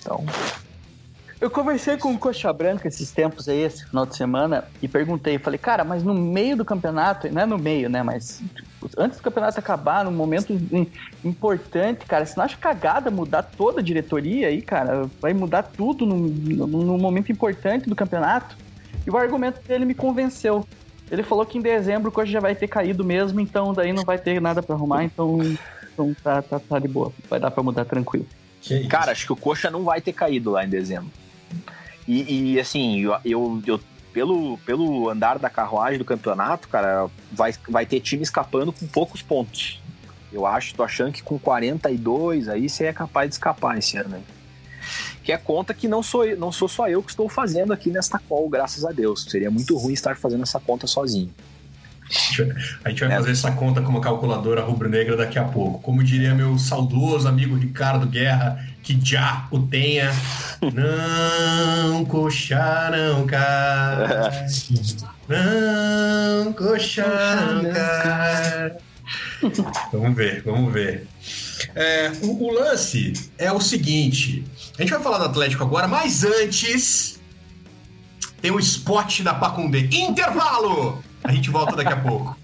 Então, eu conversei com o Coxa Branca esses tempos aí, esse final de semana, e perguntei, falei, cara, mas no meio do campeonato, não é no meio, né, mas antes do campeonato acabar, num momento importante, cara, você não acha cagada mudar toda a diretoria aí, cara? Vai mudar tudo num, num momento importante do campeonato? E o argumento dele me convenceu. Ele falou que em dezembro o Coxa já vai ter caído mesmo, então daí não vai ter nada para arrumar, então, então tá, tá, tá de boa. Vai dar para mudar tranquilo. Cara, acho que o Coxa não vai ter caído lá em dezembro. E, e assim, eu, eu, eu, pelo, pelo andar da carruagem do campeonato, cara, vai, vai ter time escapando com poucos pontos. Eu acho, tô achando que com 42 aí você é capaz de escapar esse ano aí. Que é conta que não sou, não sou só eu que estou fazendo aqui nesta call, graças a Deus. Seria muito ruim estar fazendo essa conta sozinho. A gente vai é. fazer essa conta com uma calculadora rubro-negra daqui a pouco. Como diria meu saudoso amigo Ricardo Guerra, que já o tenha. (laughs) Não, coxa não cai. Não, coxa não cai. Vamos ver, vamos ver. É, o, o, lance é o seguinte: a gente vai falar do Atlético agora, mas antes tem o um spot da Pacundê. Intervalo! A gente volta daqui a pouco.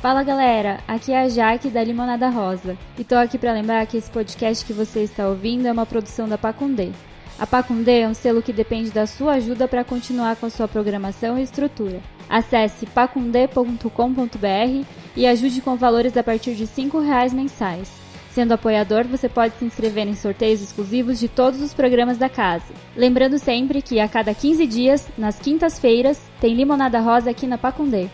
Fala galera, aqui é a Jaque da Limonada Rosa e tô aqui para lembrar que esse podcast que você está ouvindo é uma produção da Pacundê. A Pacundê é um selo que depende da sua ajuda para continuar com a sua programação e estrutura. Acesse pacundê.com.br e ajude com valores a partir de R$ reais mensais. Sendo apoiador, você pode se inscrever em sorteios exclusivos de todos os programas da casa. Lembrando sempre que a cada 15 dias, nas quintas-feiras, tem Limonada Rosa aqui na Pacundê.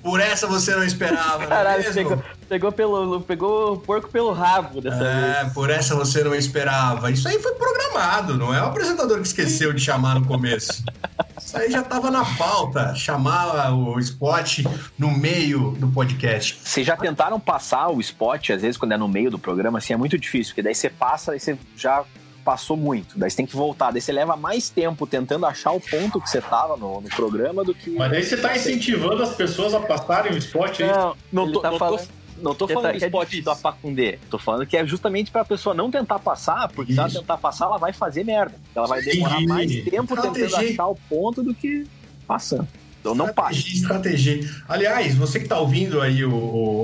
Por essa você não esperava, é Caralho, é pegou, pegou, pelo, pegou o porco pelo rabo dessa é, vez. por essa você não esperava. Isso aí foi programado, não é o apresentador que esqueceu de chamar no começo. (laughs) Isso aí já estava na pauta, chamar o spot no meio do podcast. Vocês já tentaram passar o spot, às vezes, quando é no meio do programa, assim, é muito difícil, porque daí você passa e você já passou muito. Daí você tem que voltar. Daí você leva mais tempo tentando achar o ponto que você tava no, no programa do que. Mas daí você tá incentivando as pessoas a passarem o spot aí. Não, não tô, tá não falando... tô não tô falando tá, do spot é da Pacundê. Tô falando que é justamente pra pessoa não tentar passar, porque Isso. se ela tentar passar, ela vai fazer merda. Ela vai demorar mais tempo tentando achar o ponto do que passando. Então não passe. Estratégia. Aliás, você que está ouvindo aí o,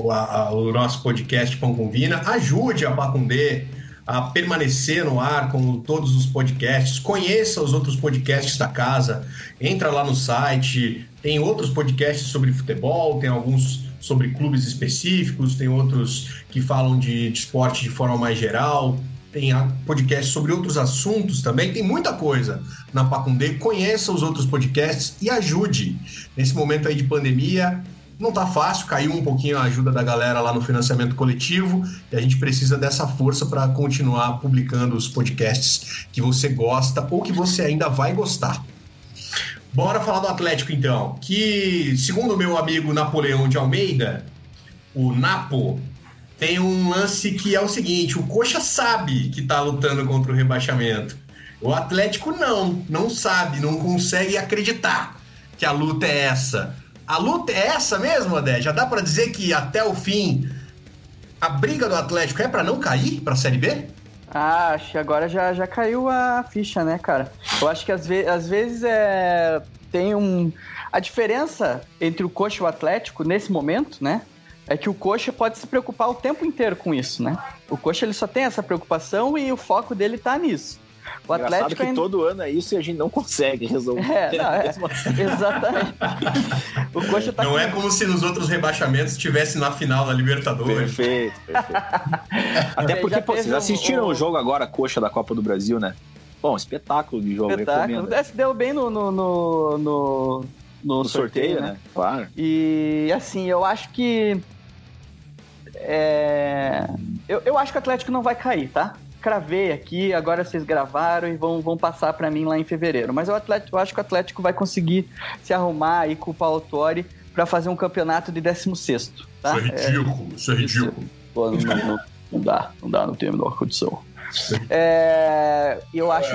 o, a, o, nosso podcast Pão com Vina, ajude a Pacundê a permanecer no ar com todos os podcasts. Conheça os outros podcasts da casa. Entra lá no site. Tem outros podcasts sobre futebol, tem alguns sobre clubes específicos, tem outros que falam de, de esporte de forma mais geral. Tem podcast sobre outros assuntos também. Tem muita coisa na Pacundê. Conheça os outros podcasts e ajude. Nesse momento aí de pandemia, não tá fácil, caiu um pouquinho a ajuda da galera lá no financiamento coletivo e a gente precisa dessa força para continuar publicando os podcasts que você gosta ou que você ainda vai gostar. Bora falar do Atlético então, que segundo meu amigo Napoleão de Almeida, o Napo, tem um lance que é o seguinte: o Coxa sabe que tá lutando contra o rebaixamento. O Atlético não, não sabe, não consegue acreditar que a luta é essa. A luta é essa mesmo, Adé? Já dá para dizer que até o fim a briga do Atlético é para não cair para a Série B? Ah, acho que agora já, já caiu a ficha, né, cara? Eu acho que às, ve às vezes é, tem um. A diferença entre o Coxa e o Atlético nesse momento, né? É que o Coxa pode se preocupar o tempo inteiro com isso, né? O Coxa ele só tem essa preocupação e o foco dele tá nisso. O Atlético que ainda... todo ano é isso e a gente não consegue resolver. (laughs) É, não, é, exatamente. o Coxa tá não com... é como se nos outros rebaixamentos estivesse na final da Libertadores. Perfeito, perfeito. (laughs) Até porque, pô, vocês assistiram um... o jogo agora, Coxa da Copa do Brasil, né? Bom, espetáculo de jogo. Espetáculo. Esse deu bem no, no, no, no, no sorteio, sorteio, né? né? Claro. E assim, eu acho que. É... Eu, eu acho que o Atlético não vai cair, tá? Cravei aqui, agora vocês gravaram e vão, vão passar para mim lá em fevereiro. Mas o Atlético, eu acho que o Atlético vai conseguir se arrumar aí com o Paulo Tuori para fazer um campeonato de 16 tá? Isso é ridículo, é, isso é ridículo. Pô, não, não, não, dá, não dá, não tem a menor condição. É, eu acho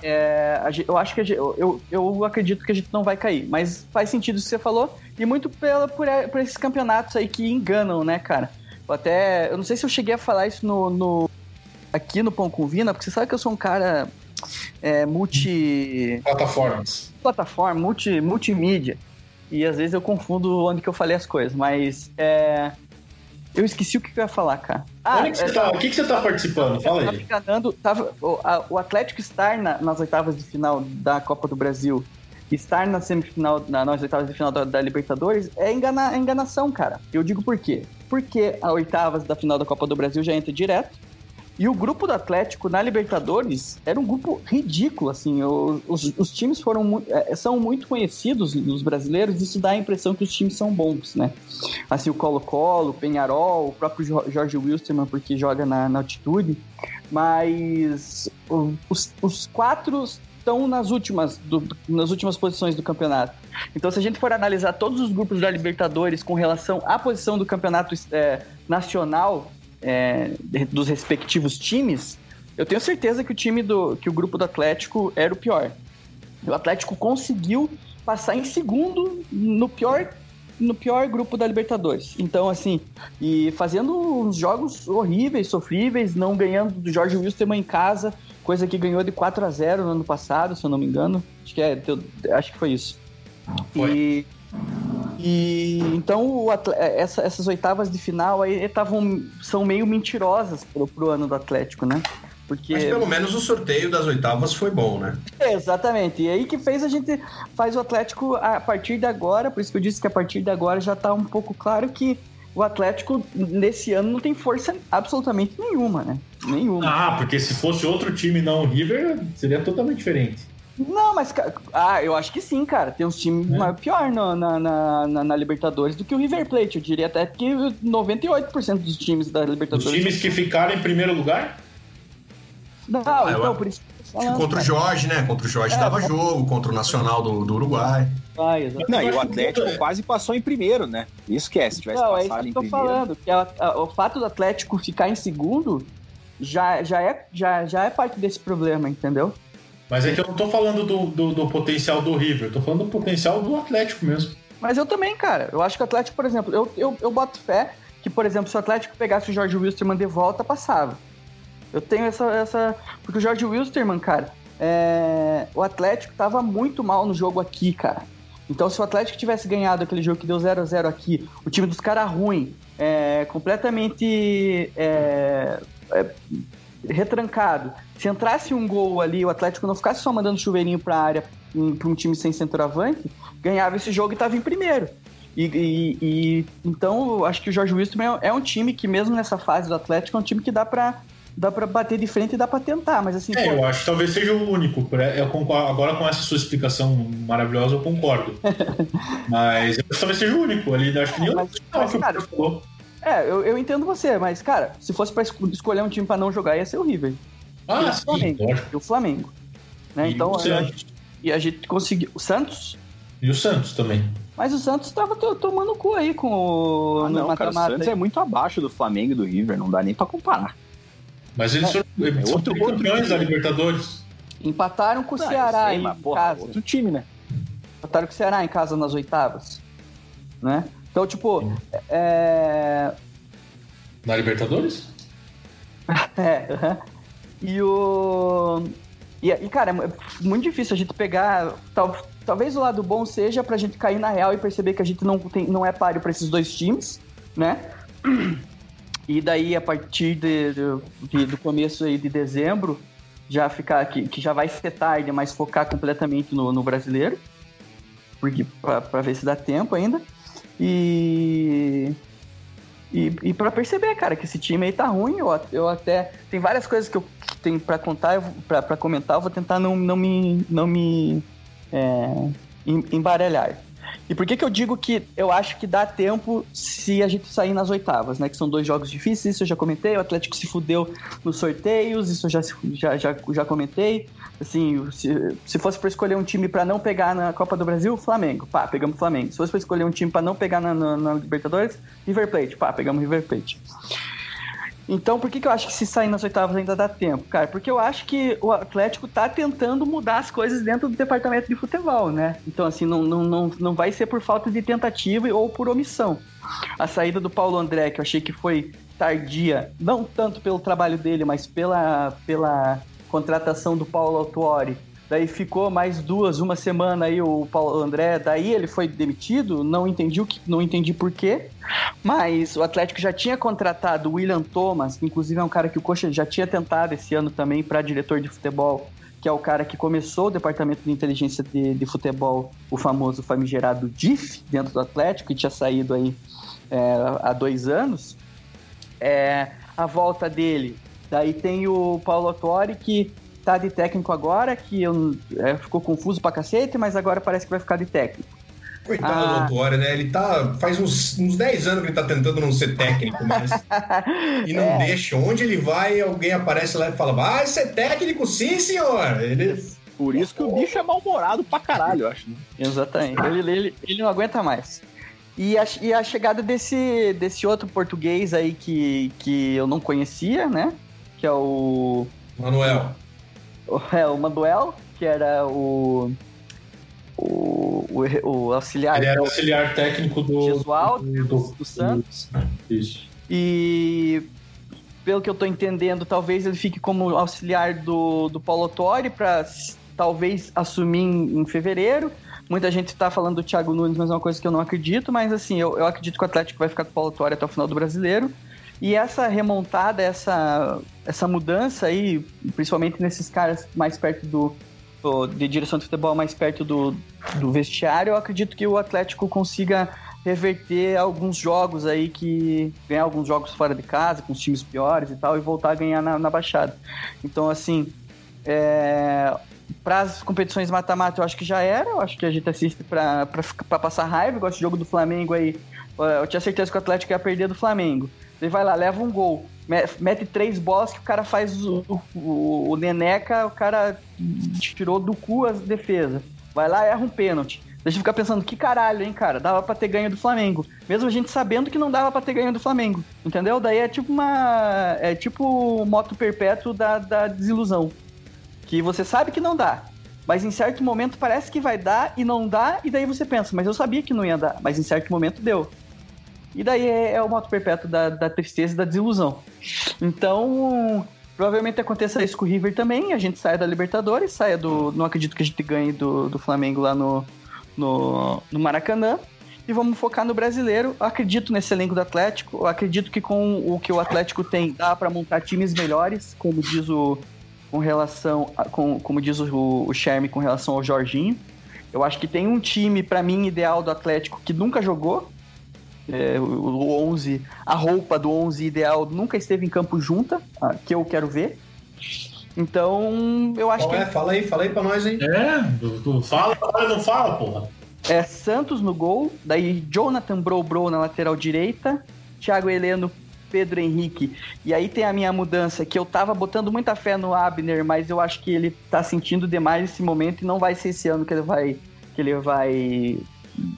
é, eu acho que eu, eu, eu, acredito que a gente não vai cair, mas faz sentido o que você falou e muito pela, por, por esses campeonatos aí que enganam, né, cara? Até. Eu não sei se eu cheguei a falar isso no, no aqui no Pão com Vina, porque você sabe que eu sou um cara é, multi. Plataformas. Plataforma, multi, multimídia. E às vezes eu confundo onde que eu falei as coisas, mas. É, eu esqueci o que eu ia falar, cara. Ah, que é, tá, o que, que você tá participando? Fala aí. Enganando, tava, o, a, o Atlético estar na, nas oitavas de final da Copa do Brasil estar na semifinal, na, nas oitavas de final da, da Libertadores é, engana, é enganação, cara. Eu digo por quê? Porque a oitavas da final da Copa do Brasil já entra direto. E o grupo do Atlético na Libertadores era um grupo ridículo, assim. Os, os times foram é, são muito conhecidos dos brasileiros, isso dá a impressão que os times são bons, né? Assim, o Colo-Colo, o Penharol, o próprio Jorge Wilstermann, porque joga na, na altitude. Mas os, os quatro estão nas últimas, do, nas últimas posições do campeonato. Então, se a gente for analisar todos os grupos da Libertadores com relação à posição do campeonato é, nacional é, dos respectivos times, eu tenho certeza que o time do que o grupo do Atlético era o pior. O Atlético conseguiu passar em segundo no pior no pior grupo da Libertadores. Então, assim, e fazendo uns jogos horríveis, sofríveis, não ganhando do Jorge Wilstermann em casa, coisa que ganhou de 4 a 0 no ano passado, se eu não me engano. Acho que é, acho que foi isso. Foi. E, e então o, essa, essas oitavas de final aí tavam, são meio mentirosas pro, pro ano do Atlético, né? Porque... Mas pelo menos o sorteio das oitavas foi bom, né? É, exatamente. E aí que fez a gente faz o Atlético a partir de agora, por isso que eu disse que a partir de agora já tá um pouco claro que o Atlético nesse ano não tem força absolutamente nenhuma, né? Nenhuma. Ah, porque se fosse outro time não o River, seria totalmente diferente. Não, mas ah, eu acho que sim, cara. Tem uns times é. pior na, na, na, na, Libertadores do que o River Plate. Eu diria até que 98% dos times da Libertadores. Os times que ficaram em primeiro lugar? Não, ah, então, eu... por isso Falando, contra o Jorge, né? Contra o Jorge é, dava é. jogo, contra o Nacional do, do Uruguai. Ah, Não, e o Atlético é. quase passou em primeiro, né? Esquece, se tivesse não, é passado é isso que eu tô falando. Que a, a, o fato do Atlético ficar em segundo já, já, é, já, já é parte desse problema, entendeu? Mas é que eu não tô falando do, do, do potencial do River, eu tô falando do potencial do Atlético mesmo. Mas eu também, cara. Eu acho que o Atlético, por exemplo, eu, eu, eu boto fé que, por exemplo, se o Atlético pegasse o Jorge Wilstermann de volta, passava. Eu tenho essa. essa... Porque o Jorge Wilstermann, cara, é... o Atlético tava muito mal no jogo aqui, cara. Então, se o Atlético tivesse ganhado aquele jogo que deu 0 a 0 aqui, o time dos caras ruim, é, completamente é, é, retrancado, se entrasse um gol ali, o Atlético não ficasse só mandando chuveirinho pra área para um time sem centroavante, ganhava esse jogo e estava em primeiro. E, e, e, então, acho que o Jorge Wilson é, um time que, mesmo nessa fase do Atlético, é um time que dá para dá para bater de frente e dá para tentar, mas assim. É, pô... eu acho que talvez seja o único. Eu concordo, agora com essa sua explicação maravilhosa, eu concordo. (laughs) mas eu acho que talvez seja o único ali. Acho que nem mas, o mas, cara, falou. É, eu, eu entendo você, mas, cara, se fosse para escolher um time para não jogar, ia ser o River. Ah, e sim, o Flamengo. E o Flamengo. Né? E então, o a gente, e a gente conseguiu. O Santos? E o Santos também. Mas o Santos tava tomando cu aí com o. Ah, não, cara, o Santos é muito abaixo do Flamengo e do River, não dá nem pra comparar. Mas eles foram, eles são outro- campeões da time. Libertadores. Empataram com o Não, eu Ceará sei, em mas, porra, casa. outro time, né? Empataram com o Ceará em casa nas oitavas. Né? Então, tipo, é. Na Libertadores? (laughs) É. E o. E, e, cara, é é muito difícil a gente pegar. Tal, talvez o lado bom seja pra gente cair na real e perceber que a gente não, tem, não é páreo pra esses dois times, né? (clears throat) E daí, a partir de, de- do começo aí de dezembro, já ficar que, que já vai ser tarde, mas focar completamente no, no brasileiro. Porque pra ver se dá tempo ainda. E. E, e para perceber, cara, que esse time aí tá ruim, eu, eu até. Tem várias coisas que eu tenho pra contar, pra comentar, eu vou tentar não, não me. não me. É, em- embaralhar. E por que, que eu digo que eu acho que dá tempo se a gente sair nas oitavas, né? Que são dois jogos difíceis, isso eu já comentei. O Atlético se fudeu nos sorteios, isso eu já, já, já, já comentei. Assim, se, se fosse pra escolher um time pra não pegar na Copa do Brasil, Flamengo. Pá, pegamos Flamengo. Se fosse pra escolher um time pra não pegar na, na, na Libertadores, River Plate. Pá, pegamos River Plate. Então, por que, que eu acho que se sair nas oitavas ainda dá tempo? Cara, porque eu acho que o Atlético tá tentando mudar as coisas dentro do departamento de futebol, né? Então, assim, não, não, não, não vai ser por falta de tentativa ou por omissão. A saída do Paulo André, que eu achei que foi tardia, não tanto pelo trabalho dele, mas pela, pela contratação do Paulo Autuori. Daí ficou mais duas, uma semana aí o Paulo André, daí ele foi demitido, não entendi o que, não entendi por quê. Mas o Atlético já tinha contratado o William Thomas, que inclusive é um cara que o Coxa já tinha tentado esse ano também para diretor de futebol, que é o cara que começou o departamento de inteligência de, de futebol, o famoso famigerado DIF, dentro do Atlético, que tinha saído aí é, há dois anos. É, a volta dele. Daí tem o Paulo Autori, que tá de técnico agora, que eu, é, ficou confuso pra cacete, mas agora parece que vai ficar de técnico. Coitado Ah. do Autório, né? Ele tá. Faz uns, uns 10 anos que ele tá tentando não ser técnico, mas. (laughs) E não É. deixa. Onde ele vai, alguém aparece lá e fala: Vai ser técnico, sim, senhor! Ele. Por isso que o bicho é mal-humorado pra caralho, eu acho. Né? Exatamente. Ele, ele, ele não aguenta mais. E a, e a chegada desse, desse outro português aí que, que eu não conhecia, né? Que é o, Manuel. O, (laughs) é, o Manuel, que era o, o, o, o auxiliar Ele era auxiliar técnico do. Gesualdo, do, do, do Santos. Isso. E pelo que eu tô entendendo, talvez ele fique como auxiliar do, do Paulo Autori para talvez assumir em, em fevereiro. Muita gente tá falando do Thiago Nunes, mas é uma coisa que eu não acredito. Mas assim, eu, eu acredito que o Atlético vai ficar com o Paulo Autori até o final do brasileiro. E essa remontada, essa, essa mudança aí, principalmente nesses caras mais perto do, do- de direção de futebol, mais perto do, do vestiário, eu acredito que o Atlético consiga reverter alguns jogos aí que ganhar alguns jogos fora de casa com os times piores e tal e voltar a ganhar na, na baixada. Então assim, é, para as competições mata-mata eu acho que já era, eu acho que a gente assiste para passar raiva, igual esse jogo do Flamengo aí. Eu tinha certeza que o Atlético ia perder do Flamengo. Ele vai lá, leva um gol, me- mete três bolas que o cara faz o, o, o Neneca, o cara tirou do cu a defesa. Vai lá erra um pênalti. Deixa eu ficar pensando, que caralho, hein, cara? Dava pra ter ganho do Flamengo. Mesmo a gente sabendo que não dava pra ter ganho do Flamengo. Entendeu? Daí é tipo uma. É tipo moto perpétuo da, da desilusão. Que você sabe que não dá. Mas em certo momento parece que vai dar e não dá, e daí você pensa, mas eu sabia que não ia dar, mas em certo momento deu. E daí é, é o moto perpétuo da, da tristeza e da desilusão. Então, provavelmente aconteça isso com o River também. A gente saia da Libertadores, saia do. Não acredito que a gente ganhe do, do Flamengo lá no, no, no Maracanã. E vamos focar no brasileiro. Eu acredito nesse elenco do Atlético. Eu acredito que com o que o Atlético tem, dá para montar times melhores, como diz o. Com relação. A, com, como diz o, o Sherme com relação ao Jorginho. Eu acho que tem um time, para mim, ideal do Atlético que nunca jogou. É, o, o 11, a roupa do 11 ideal nunca esteve em campo junta, ah, que eu quero ver. Então, eu acho Qual que é? Fala aí, fala aí pra nós, hein? É, fala, fala, não fala, porra. é Santos no gol, daí Jonathan Bro Bro na lateral direita, Thiago Heleno, Pedro Henrique. E aí tem a minha mudança, que eu tava botando muita fé no Abner, mas eu acho que ele tá sentindo demais esse momento e não vai ser esse ano que ele vai que ele vai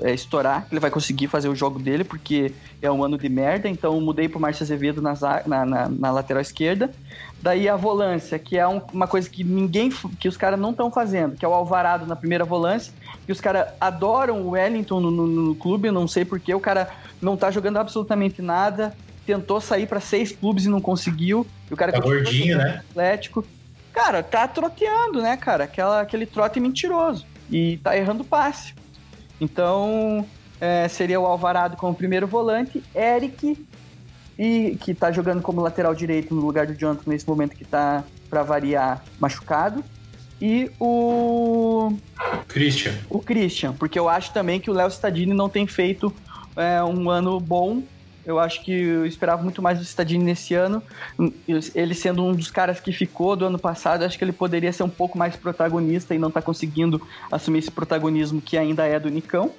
é, estourar, que ele vai conseguir fazer o jogo dele, porque é um ano de merda. Então mudei pro Márcio Azevedo na, na, na, na lateral esquerda. Daí a volância, que é um, uma coisa que ninguém, que os caras não estão fazendo, que é o Alvarado na primeira volância, que os caras adoram o Wellington no, no, no clube, não sei porque o cara não tá jogando absolutamente nada, tentou sair para seis clubes e não conseguiu. E o cara tá gordinho, né? Atlético. Cara, tá troteando, né, cara? Aquela, aquele trote mentiroso. E tá errando passe. Então, é, seria o Alvarado como primeiro volante, Eric e que tá jogando como lateral direito no lugar do Jonathan nesse momento que tá, para variar, machucado. E o. Christian. O Christian, porque eu acho também que o Léo Stadini não tem feito é, um ano bom. Eu acho que eu esperava muito mais do Stadini nesse ano. Ele sendo um dos caras que ficou do ano passado, acho que ele poderia ser um pouco mais protagonista e não tá conseguindo assumir esse protagonismo que ainda é do Nicão.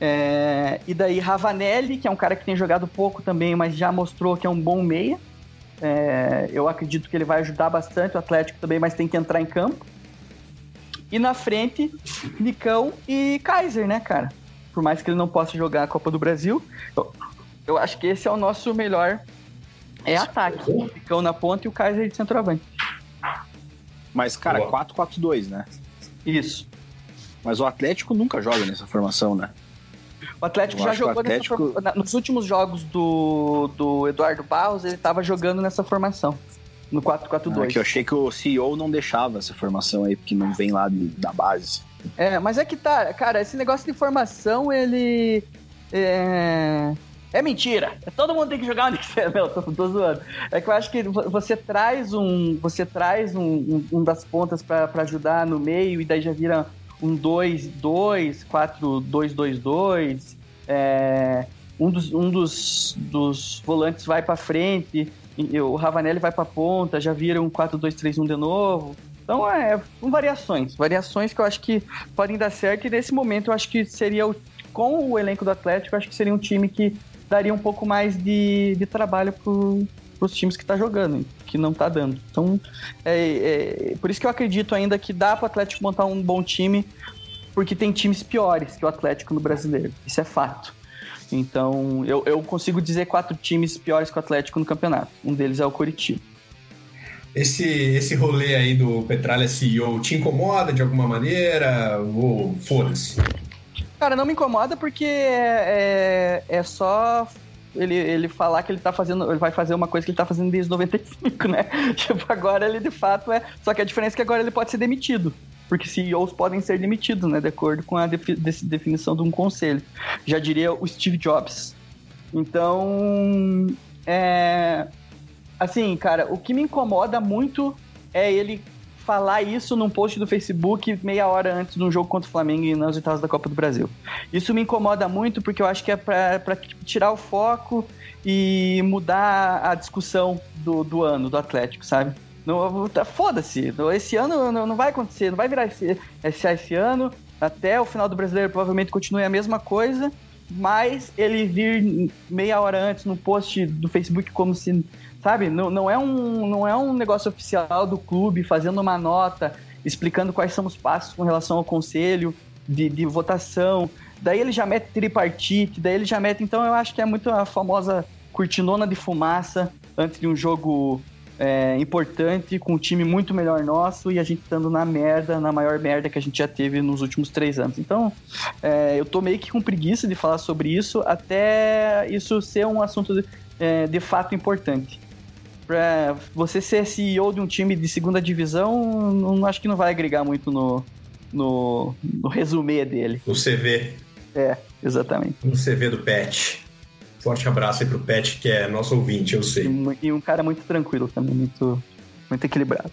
É, e daí Ravanelli, que é um cara que tem jogado pouco também, mas já mostrou que é um bom meia. É, eu acredito que ele vai ajudar bastante o Atlético também, mas tem que entrar em campo. E na frente, Nicão e Kaiser, né, cara? Por mais que ele não possa jogar a Copa do Brasil, eu, acho que esse é o nosso melhor é ataque. O Nicão na ponta e o Kaiser de centroavante. Mas, cara, 4-4-2, né? Isso. Mas o Atlético nunca joga nessa formação, né? O Atlético eu já jogou Atlético... nessa, nos últimos jogos do, do Eduardo Barros, ele estava jogando nessa formação. No 4-4-2. Ah, que eu achei que o CEO não deixava essa formação aí, porque não vem lá de, da base. É, mas é que tá, cara, esse negócio de formação, ele. É. É mentira. Todo mundo tem que jogar onde quiser. Não, tô, tô zoando. É que eu acho que você traz um. Você traz um, um, um das pontas para ajudar no meio e daí já vira um 2-2, 4-2-2-2. É, um dos, um dos, dos volantes vai para frente, o Ravanelli vai para ponta, já vira um 4-2-3-1 de novo. Então é, são variações, variações que eu acho que podem dar certo e nesse momento eu acho que seria o, com o elenco do Atlético, acho que seria um time que daria um pouco mais de, de trabalho pro, pros times que tá jogando, que não tá dando. Então, é, é, por isso que eu acredito ainda que dá pro Atlético montar um bom time, porque tem times piores que o Atlético no brasileiro. Isso é fato. Então, eu, eu consigo dizer quatro times piores que o Atlético no campeonato. Um deles é o Coritiba. Esse, esse rolê aí do Petralha CEO te incomoda de alguma maneira? Ou foda-se? Cara, não me incomoda porque é, é, é só ele, ele falar que ele tá fazendo, ele vai fazer uma coisa que ele tá fazendo desde 95, né? (laughs) Tipo, agora ele de fato é. Só que a diferença é que agora ele pode ser demitido. Porque CEOs podem ser demitidos, né? De acordo com a defi definição de um conselho. Já diria o Steve Jobs. Então. É. Assim, cara, o que me incomoda muito é ele falar isso num post do Facebook meia hora antes de um jogo contra o Flamengo e nas oitavas da Copa do Brasil. Isso me incomoda muito porque eu acho que é para tirar o foco e mudar a discussão do, do ano do Atlético, sabe? Tá, Foda-se, esse ano não, não, vai acontecer, não vai virar esse, esse, esse ano. Até o final do brasileiro provavelmente continue a mesma coisa, mas ele vir meia hora antes no post do Facebook como se sabe? Não, não, é um, não é um negócio oficial do clube fazendo uma nota, explicando quais são os passos com relação ao conselho de, de votação. Daí ele já mete tripartite, daí ele já mete. Então eu acho que é muito a famosa cortinona de fumaça antes de um jogo é, importante, com um time muito melhor nosso e a gente estando na merda, na maior merda que a gente já teve nos últimos três anos. Então, é, eu tô meio que com preguiça de falar sobre isso, até isso ser um assunto de, é, de fato importante pra você ser CEO de um time de segunda divisão, não, acho que não vai agregar muito no, no, no resumê dele. No CV. É, exatamente. No CV do Pet. Forte abraço aí pro Pet, que é nosso ouvinte, eu sei. E, e um cara muito tranquilo também, muito, muito equilibrado.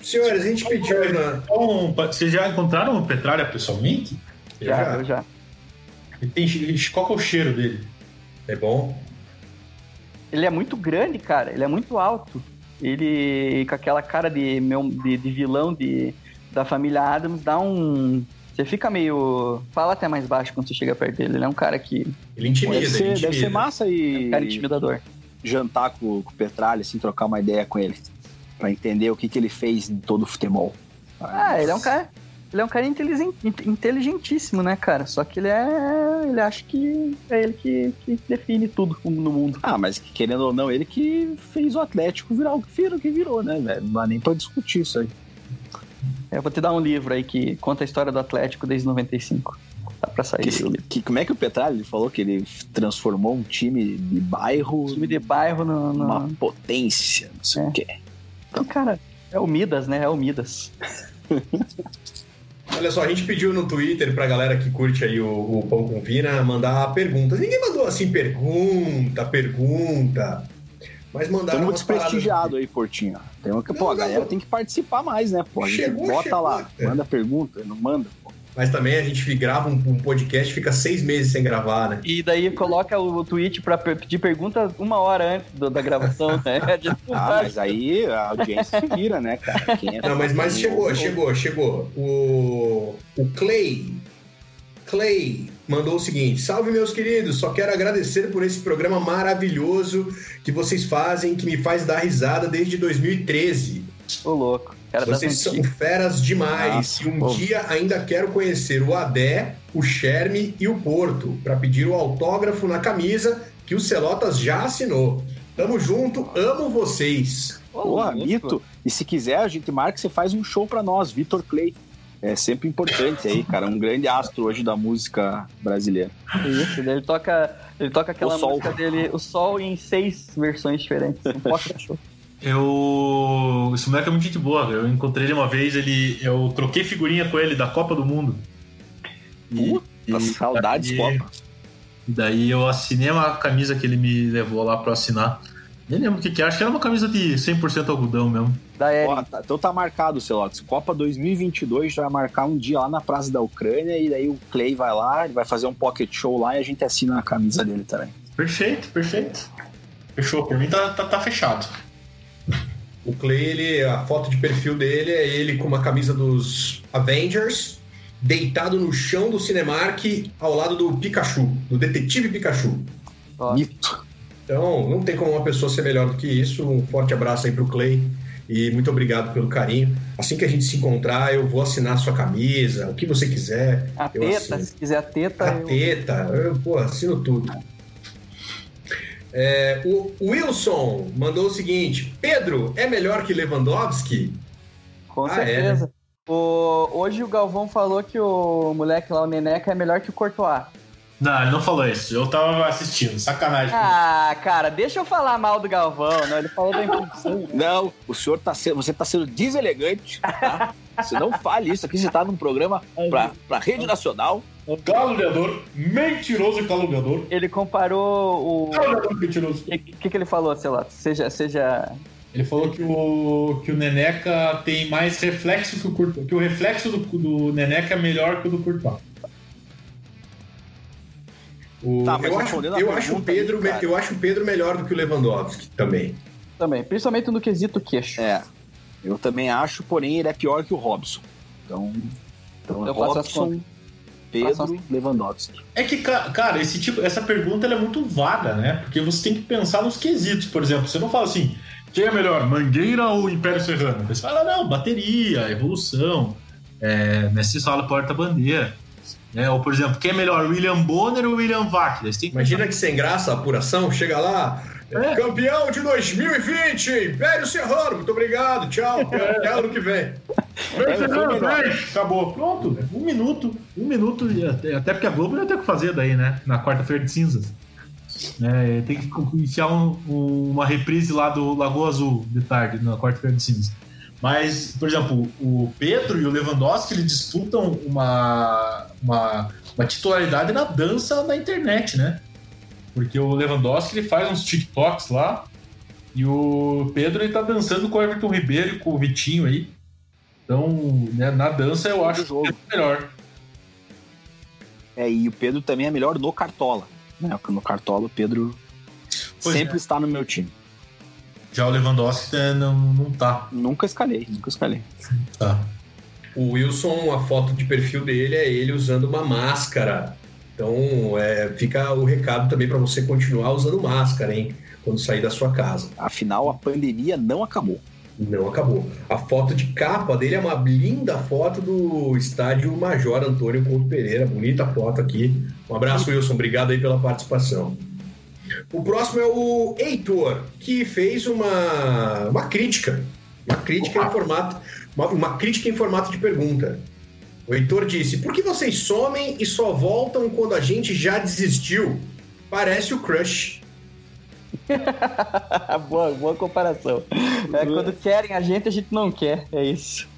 Senhores, a gente pediu aí na... Então, vocês já encontraram o Petralha pessoalmente? Já, já. eu já. tem, qual é o cheiro dele? É bom? Ele é muito grande, cara. Ele é muito alto. Ele, com aquela cara de, de, de vilão de, da família Adams, dá um. Você fica meio. Fala até mais baixo quando você chega perto dele. Ele é um cara que. Ele intimida, deve ser, ele intimida. Deve ser massa e. É um cara intimidador. Jantar com, com o Petralha, assim, trocar uma ideia com ele. Pra entender o que, que ele fez em todo o futebol. Ah, ele é um cara. Ele é um cara inteligen- inteligentíssimo, né, cara? Só que ele é. Ele acha que é ele que, que define tudo no mundo. Ah, mas que, querendo ou não, ele que fez o Atlético virar o que virou, que virou né, velho? Não dá nem pra discutir isso aí. Eu vou te dar um livro aí que conta a história do Atlético desde 95. Dá pra sair. Que, que- como é que o Petralha ele falou que ele transformou um time de bairro Time de bairro no. no- numa potência, não sei É. o quê. Então, cara, é o Midas, né? É o Midas. (laughs) Olha só, a gente pediu no Twitter pra galera que curte aí o, o Pão com Vina mandar perguntas. Ninguém mandou assim pergunta, pergunta. Mas mandaram Estamos paradas- desprestigiado aí, Portinho. Tem uma pô, Não, a galera não. tem que participar mais, né? Pô, a gente Chegou, bota chegou. lá, É. manda pergunta, não manda. Mas também a gente grava um, um podcast, fica seis meses sem gravar, né? E daí coloca o tweet pra pedir pergunta uma hora antes do- da gravação, né? (laughs) Ah, mas aí a audiência se vira, né, cara? É Não, mas, mas chegou, chegou, chegou. O, o Clay, Clay mandou o seguinte: Salve, meus queridos, só quero agradecer por esse programa maravilhoso que vocês fazem, que me faz dar risada desde 2013. Ô, louco. Cara das Vocês são feras demais. Nossa, e um pô. dia ainda quero conhecer o Adé, o Sherme e o Porto para pedir o autógrafo na camisa que o Celotas já assinou. Tamo junto, amo vocês. Ô, Porra. Mito. E se quiser, a gente marca, você faz um show pra nós, Vitor Clay. É sempre importante aí, cara. Um grande astro hoje da música brasileira. Isso, ele toca, ele toca aquela música dele, o Sol, em seis versões diferentes. Um show. Eu. Esse moleque é muito gente boa. Eu encontrei ele uma vez, ele. Eu troquei figurinha com ele da Copa do Mundo. E, Puta, saudades, e- Copa. E daí eu assinei uma camisa que ele me levou lá pra assinar. Nem lembro o que que é, acho que era uma camisa de 100% algodão mesmo. Da. Ó, tá- então tá marcado, Celotes. Copa 2022 já vai marcar um dia lá na Praça da Ucrânia e daí o Clay vai lá, ele vai fazer um pocket show lá e a gente assina a camisa dele também. Perfeito, perfeito. Fechou, por mim tá, tá, tá fechado. O Clay, ele, a foto de perfil dele é ele com uma camisa dos Avengers, deitado no chão do Cinemark ao lado do Pikachu, do detetive Pikachu. Mito. Então, não tem como uma pessoa ser melhor do que isso. Um forte abraço aí pro Clay e muito obrigado pelo carinho. Assim que a gente se encontrar, eu vou assinar a sua camisa, o que você quiser. a teta, assino. se quiser a teta. A eu- teta, eu, pô, assino tudo. É, o Wilson mandou o seguinte: Pedro é melhor que Lewandowski? Com Ah, é, certeza. O- hoje o Galvão falou que o moleque lá, o Neneca, é melhor que o Courtois. Não, ele não falou isso. Eu tava assistindo, sacanagem. Ah, cara, deixa eu falar mal do Galvão, né? Ele falou da impulsão. (laughs) Não, o senhor tá sendo, você tá sendo deselegante, tá? Você não fale isso aqui, você tá num programa pra, pra rede nacional. Caluniador, mentiroso e caluniador. Ele comparou o. Caluniador mentiroso. O que, que, que ele falou, sei lá? Seja. seja... Ele falou que o, que o Neneca tem mais reflexo que o Courtois. Que o reflexo do, do Neneca é melhor que o do Courtois. O- Tá, mas eu acho, eu, acho aí, Pedro, cara. eu acho o Pedro melhor do que o Lewandowski também. Também, principalmente no quesito queixo. É, eu também acho, porém ele é pior que o Robson. Então, então Eu faço as Robson, Pedro, Lewandowski. É que, ca- cara, esse tipo, essa pergunta ela é muito vaga, né? Porque você tem que pensar nos quesitos, por exemplo. Você não fala assim, quem é melhor, Mangueira ou Império Serrano? Você fala, não, bateria, evolução, é, Messi Sala Porta-Bandeira. Né? Ou, por exemplo, quem é melhor, William Bonner ou William Vac? Imagina que sem graça a apuração, chega lá, É. campeão de 2020, Império Serrano, muito obrigado, tchau, até, (laughs) até ano que vem. É, Serrano, foi melhor. dez, acabou. Pronto, um minuto. Um minuto, até, porque a Globo não tem o que fazer daí, né? Na quarta-feira de cinzas. É, tem que enfiar um- um- uma reprise lá do Lagoa Azul de tarde, na quarta-feira de cinzas. Mas, por exemplo, o Pedro e o Lewandowski eles disputam uma, uma, uma titularidade na dança na internet, né? Porque o Lewandowski ele faz uns TikToks lá e o Pedro ele tá dançando com o Everton Ribeiro e com o Vitinho aí. Então, né, na dança eu acho jogo. que é melhor. É, e o Pedro também é melhor no Cartola. Né? Porque No Cartola, o Pedro Pois sempre está no meu time. Já o Lewandowski né, não, não tá. Nunca escalei, nunca escalei. tá. O Wilson, a foto de perfil dele é ele usando uma máscara. Então, é, fica o recado também para você continuar usando máscara, hein? Quando sair da sua casa. Afinal, a pandemia não acabou. Não acabou. A foto de capa dele é uma linda foto do estádio Major Antônio Couto Pereira. Bonita foto aqui. Um abraço, Wilson. Obrigado aí pela participação. O próximo é o Heitor, que fez uma, uma crítica. Uma crítica em formato. Uma, uma crítica em formato de pergunta. O Heitor disse: Por que vocês somem e só voltam quando a gente já desistiu? Parece o Crush. (laughs) boa, boa comparação. É, quando querem a gente, a gente não quer. É isso.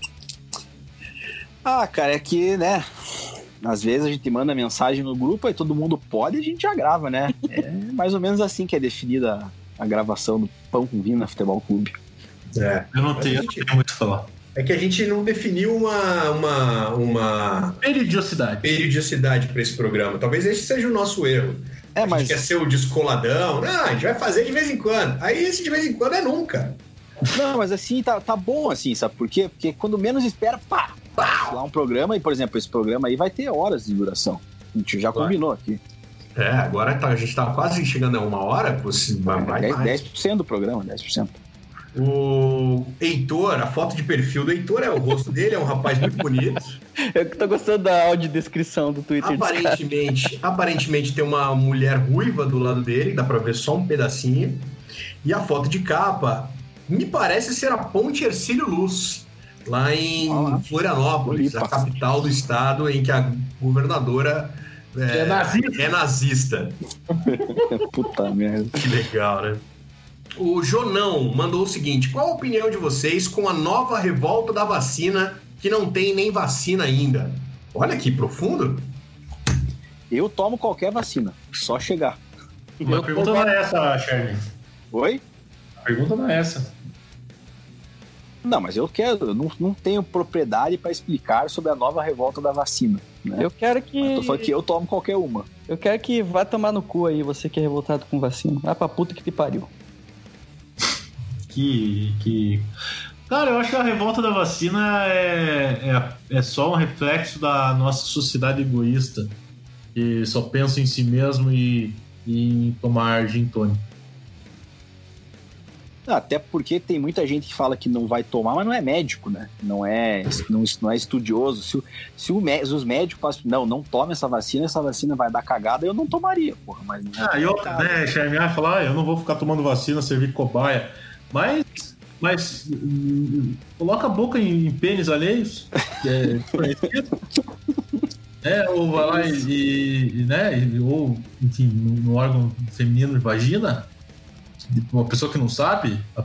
Ah, cara, é que, né? Às vezes a gente manda mensagem no grupo e todo mundo pode e a gente já grava, né? (laughs) É mais ou menos assim que é definida a, a gravação do Pão com Vinho na Futebol Clube. É. Eu não tenho, a eu não tenho muito o que falar. É que a gente não definiu uma, uma, uma Periodicidade. periodicidade para esse programa. Talvez esse seja o nosso erro. É, a gente mas. quer ser o descoladão. Não, a gente vai fazer de vez em quando. Aí esse de vez em quando é nunca. Não, mas assim, tá, tá bom assim, sabe por quê? Porque quando menos espera, pá! pá lá um programa, e por exemplo, esse programa aí vai ter horas de duração. A gente já Vai. combinou aqui. É, agora tá- a gente tá quase chegando a uma hora. Você vai, 10%, mais. 10% do programa, 10%. O Heitor, a foto de perfil do Heitor é o rosto dele, é um rapaz muito bonito. Eu que tô gostando da audiodescrição do Twitter. Aparentemente, aparentemente tem uma mulher ruiva do lado dele, dá pra ver só um pedacinho. E a foto de capa me parece ser a Ponte Ercílio Luz, lá em Olá. Florianópolis, a Floripa. capital do estado em que a governadora é, É nazista. é nazista. (laughs) Puta merda. Que legal, né? O Jonão mandou o seguinte: qual a opinião de vocês com a nova revolta da vacina que não tem nem vacina ainda? Olha que profundo. Eu tomo qualquer vacina, só chegar. A pergunta não é essa, Charlie. Oi? A pergunta não é essa. Não, mas eu quero, eu não, não tenho propriedade para explicar sobre a nova revolta da vacina. Né? Eu quero Eu que. tô falando que eu tomo qualquer uma. Eu quero que vá tomar no cu aí, você que é revoltado com vacina. Vai pra puta que te pariu. Que, que. Cara, eu acho que a revolta da vacina é, é, é só um reflexo da nossa sociedade egoísta, que só pensa em si mesmo e, e em tomar gin tônica. Até porque tem muita gente que fala que não vai tomar, mas não é médico, né? Não é, não, não é estudioso. Se, se, o se os médicos falam, não, não tome essa vacina, essa vacina vai dar cagada, eu não tomaria, porra. Mas não é Ah, né, falar, ah, eu não vou ficar tomando vacina, servir cobaia. Mas, mas hum, coloca a boca em, em pênis alheios, que é. É, ou vai lá e, e- né, e- ou, enfim, no, no órgão feminino de vagina, uma pessoa que não sabe a.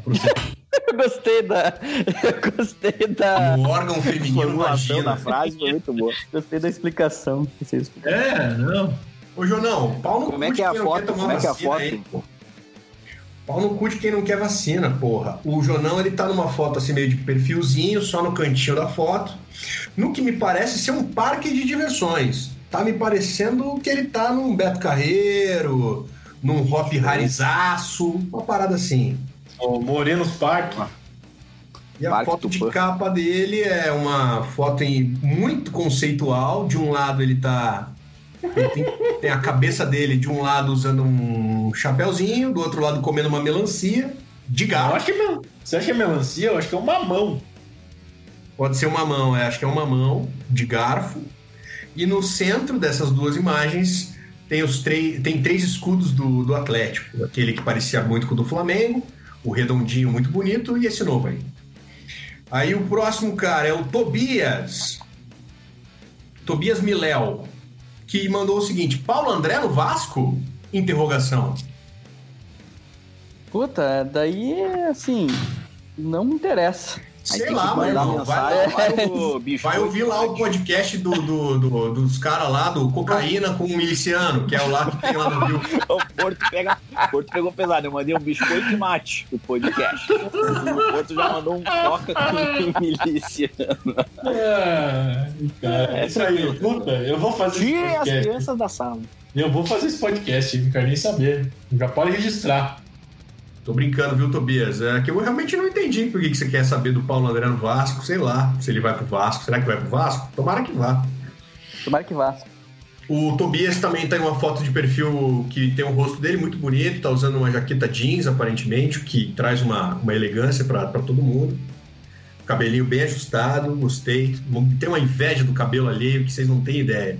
Eu (laughs) gostei da. Eu gostei da. O órgão feminino formulação da vagina. frase foi muito boa. Gostei da explicação. que vocês- É, não. Ô, Jonão, pau no Como é que é a foto? quer tomar Como é que é a foto? Pau no cu de quem não quer vacina, porra. O Jonão, ele tá numa foto assim meio de perfilzinho, só no cantinho da foto. No que me parece ser um parque de diversões. Tá me parecendo que ele tá num Beto Carreiro, num Hop Rarizaço, uma parada assim. O Morenos Park. E a Parque foto de capa dele é uma foto em- muito conceitual. De um lado ele tá. Ele tem, tem a cabeça dele de um lado usando um chapéuzinho, do outro lado comendo uma melancia de gato. acho que é. Você acha que é melancia? Eu acho que é um mamão. Pode ser uma mão, é, acho que é uma mão de garfo. E no centro dessas duas imagens tem os três, tem três escudos do, do Atlético. Aquele que parecia muito com o do Flamengo, o redondinho muito bonito e esse novo aí. Aí o próximo cara é o Tobias. Tobias Miléu, que mandou o seguinte: Paulo André no Vasco? Interrogação. Puta, daí assim. Não me interessa. Aí Sei lá, meu irmão. Vai, (laughs) bicho. Vai ouvir lá o podcast do, do- do- dos caras lá do Cocaína com o Miliciano, que é o lá que tem lá no Rio. (laughs) O Porto, pega, o Porto pegou pesado. Eu mandei um biscoito e mate o podcast. O Porto já mandou um coca com (laughs) milícia. É, cara, é isso aí. Puta, eu vou fazer esse Tirem as crianças da sala. Eu vou fazer esse podcast, não quero nem saber. Já pode registrar. Tô brincando, viu, Tobias? É que eu realmente não entendi por que você quer saber do Paulo André no Vasco. Sei lá, se ele vai pro Vasco. Será que vai pro Vasco? Tomara que vá. Tomara que vá. O Tobias também tem uma foto de perfil que tem o rosto dele muito bonito, tá usando uma jaqueta jeans, aparentemente, que traz uma, uma elegância para todo mundo. Cabelinho bem ajustado, gostei. Tem uma inveja do cabelo alheio que vocês não têm ideia.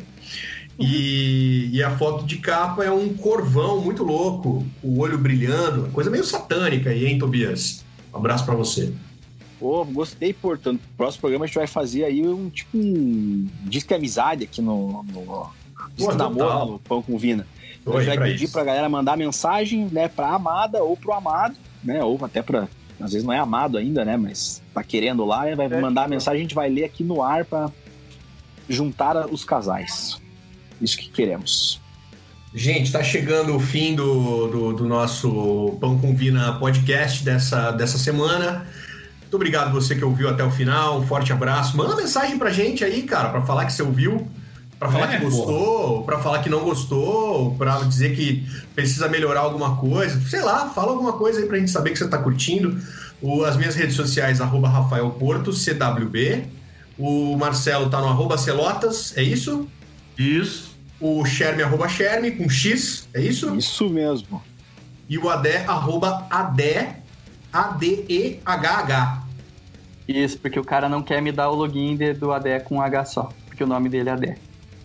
E, e, a foto de capa é um corvão muito louco, o olho brilhando, coisa meio satânica aí, hein, Tobias? Um abraço para você. Pô, gostei, portanto. No próximo programa a gente vai fazer aí um tipo um disque amizade aqui no, no disque namoro no Pão com Vina. Então a gente vai pedir isso. pra galera mandar mensagem, né, pra amada ou pro amado, né, ou até pra às vezes não é amado ainda, né? Mas tá querendo lá, vai é, mandar a mensagem, a gente vai ler aqui no ar para juntar os casais. Isso que queremos. Gente, está chegando o fim do, do, do, nosso Pão com Vina podcast dessa, dessa semana. Muito obrigado você que ouviu até o final. Um forte abraço. Manda mensagem pra gente aí, cara, para falar que você ouviu, para falar é, que gostou, para falar que não gostou, para dizer que precisa melhorar alguma coisa. Sei lá, fala alguma coisa aí pra gente saber que você tá curtindo. O, as minhas redes sociais, arroba Rafael Porto, CWB. O Marcelo tá no arroba Celotas, é isso? Isso o Sherme, arroba Sherme, com X, é isso? Isso mesmo. E o Adé, arroba Adé, A-D-E-H-H. Isso, porque o cara não quer me dar o login de, do Adé com H só, porque o nome dele é Adé.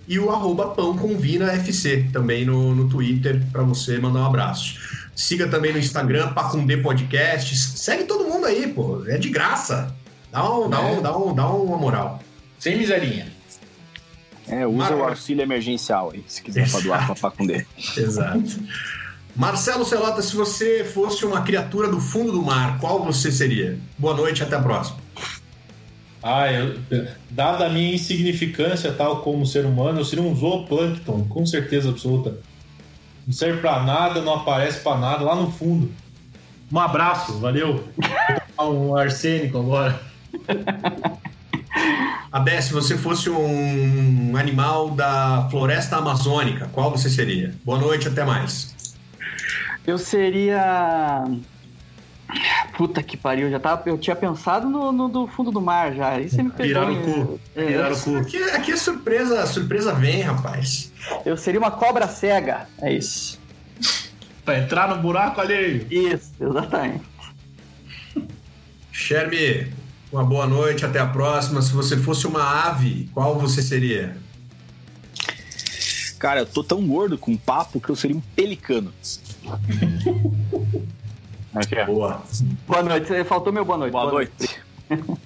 E o arroba Pão com Vina FC, também no, no Twitter, para você mandar um abraço. Siga também no Instagram, Pacundê Podcasts. Segue todo mundo aí, pô. É de graça. Dá, um, dá, um, dá, um, dá uma moral. Sem miserinha. É, usa Mar... o auxílio emergencial aí, se quiser para doar para Facundê. (laughs) Exato. Marcelo Celota, se você fosse uma criatura do fundo do mar, qual você seria? Boa noite, até a próxima. Ah, eu, dada a minha insignificância tal como ser humano, eu seria um zooplâncton, com certeza absoluta. Não serve para nada, não aparece para nada, lá no fundo. Um abraço, valeu. (laughs) um arsênico agora. (laughs) Abé, se você fosse um animal da floresta amazônica, qual você seria? Boa noite, até mais. Eu seria. Puta que pariu, já tava, eu tinha pensado no, no do fundo do mar já. Aí você me pegou. Virar o cu. É, o cu. Aqui, aqui é surpresa, surpresa vem, rapaz. Eu seria uma cobra cega, é isso. pra entrar no buraco alheio. Isso, exatamente. Sherby, uma boa noite, até a próxima. Se você fosse uma ave, qual você seria? Cara, eu tô tão gordo com papo que eu seria um pelicano. Aqui é. Boa. Boa noite. Faltou meu boa noite. Boa, boa noite. noite.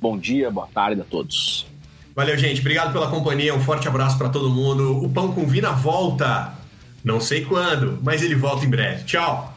Bom dia, boa tarde a todos. Valeu, gente. Obrigado pela companhia. Um forte abraço para todo mundo. O Pão com Vina volta. Não sei quando, mas ele volta em breve. Tchau.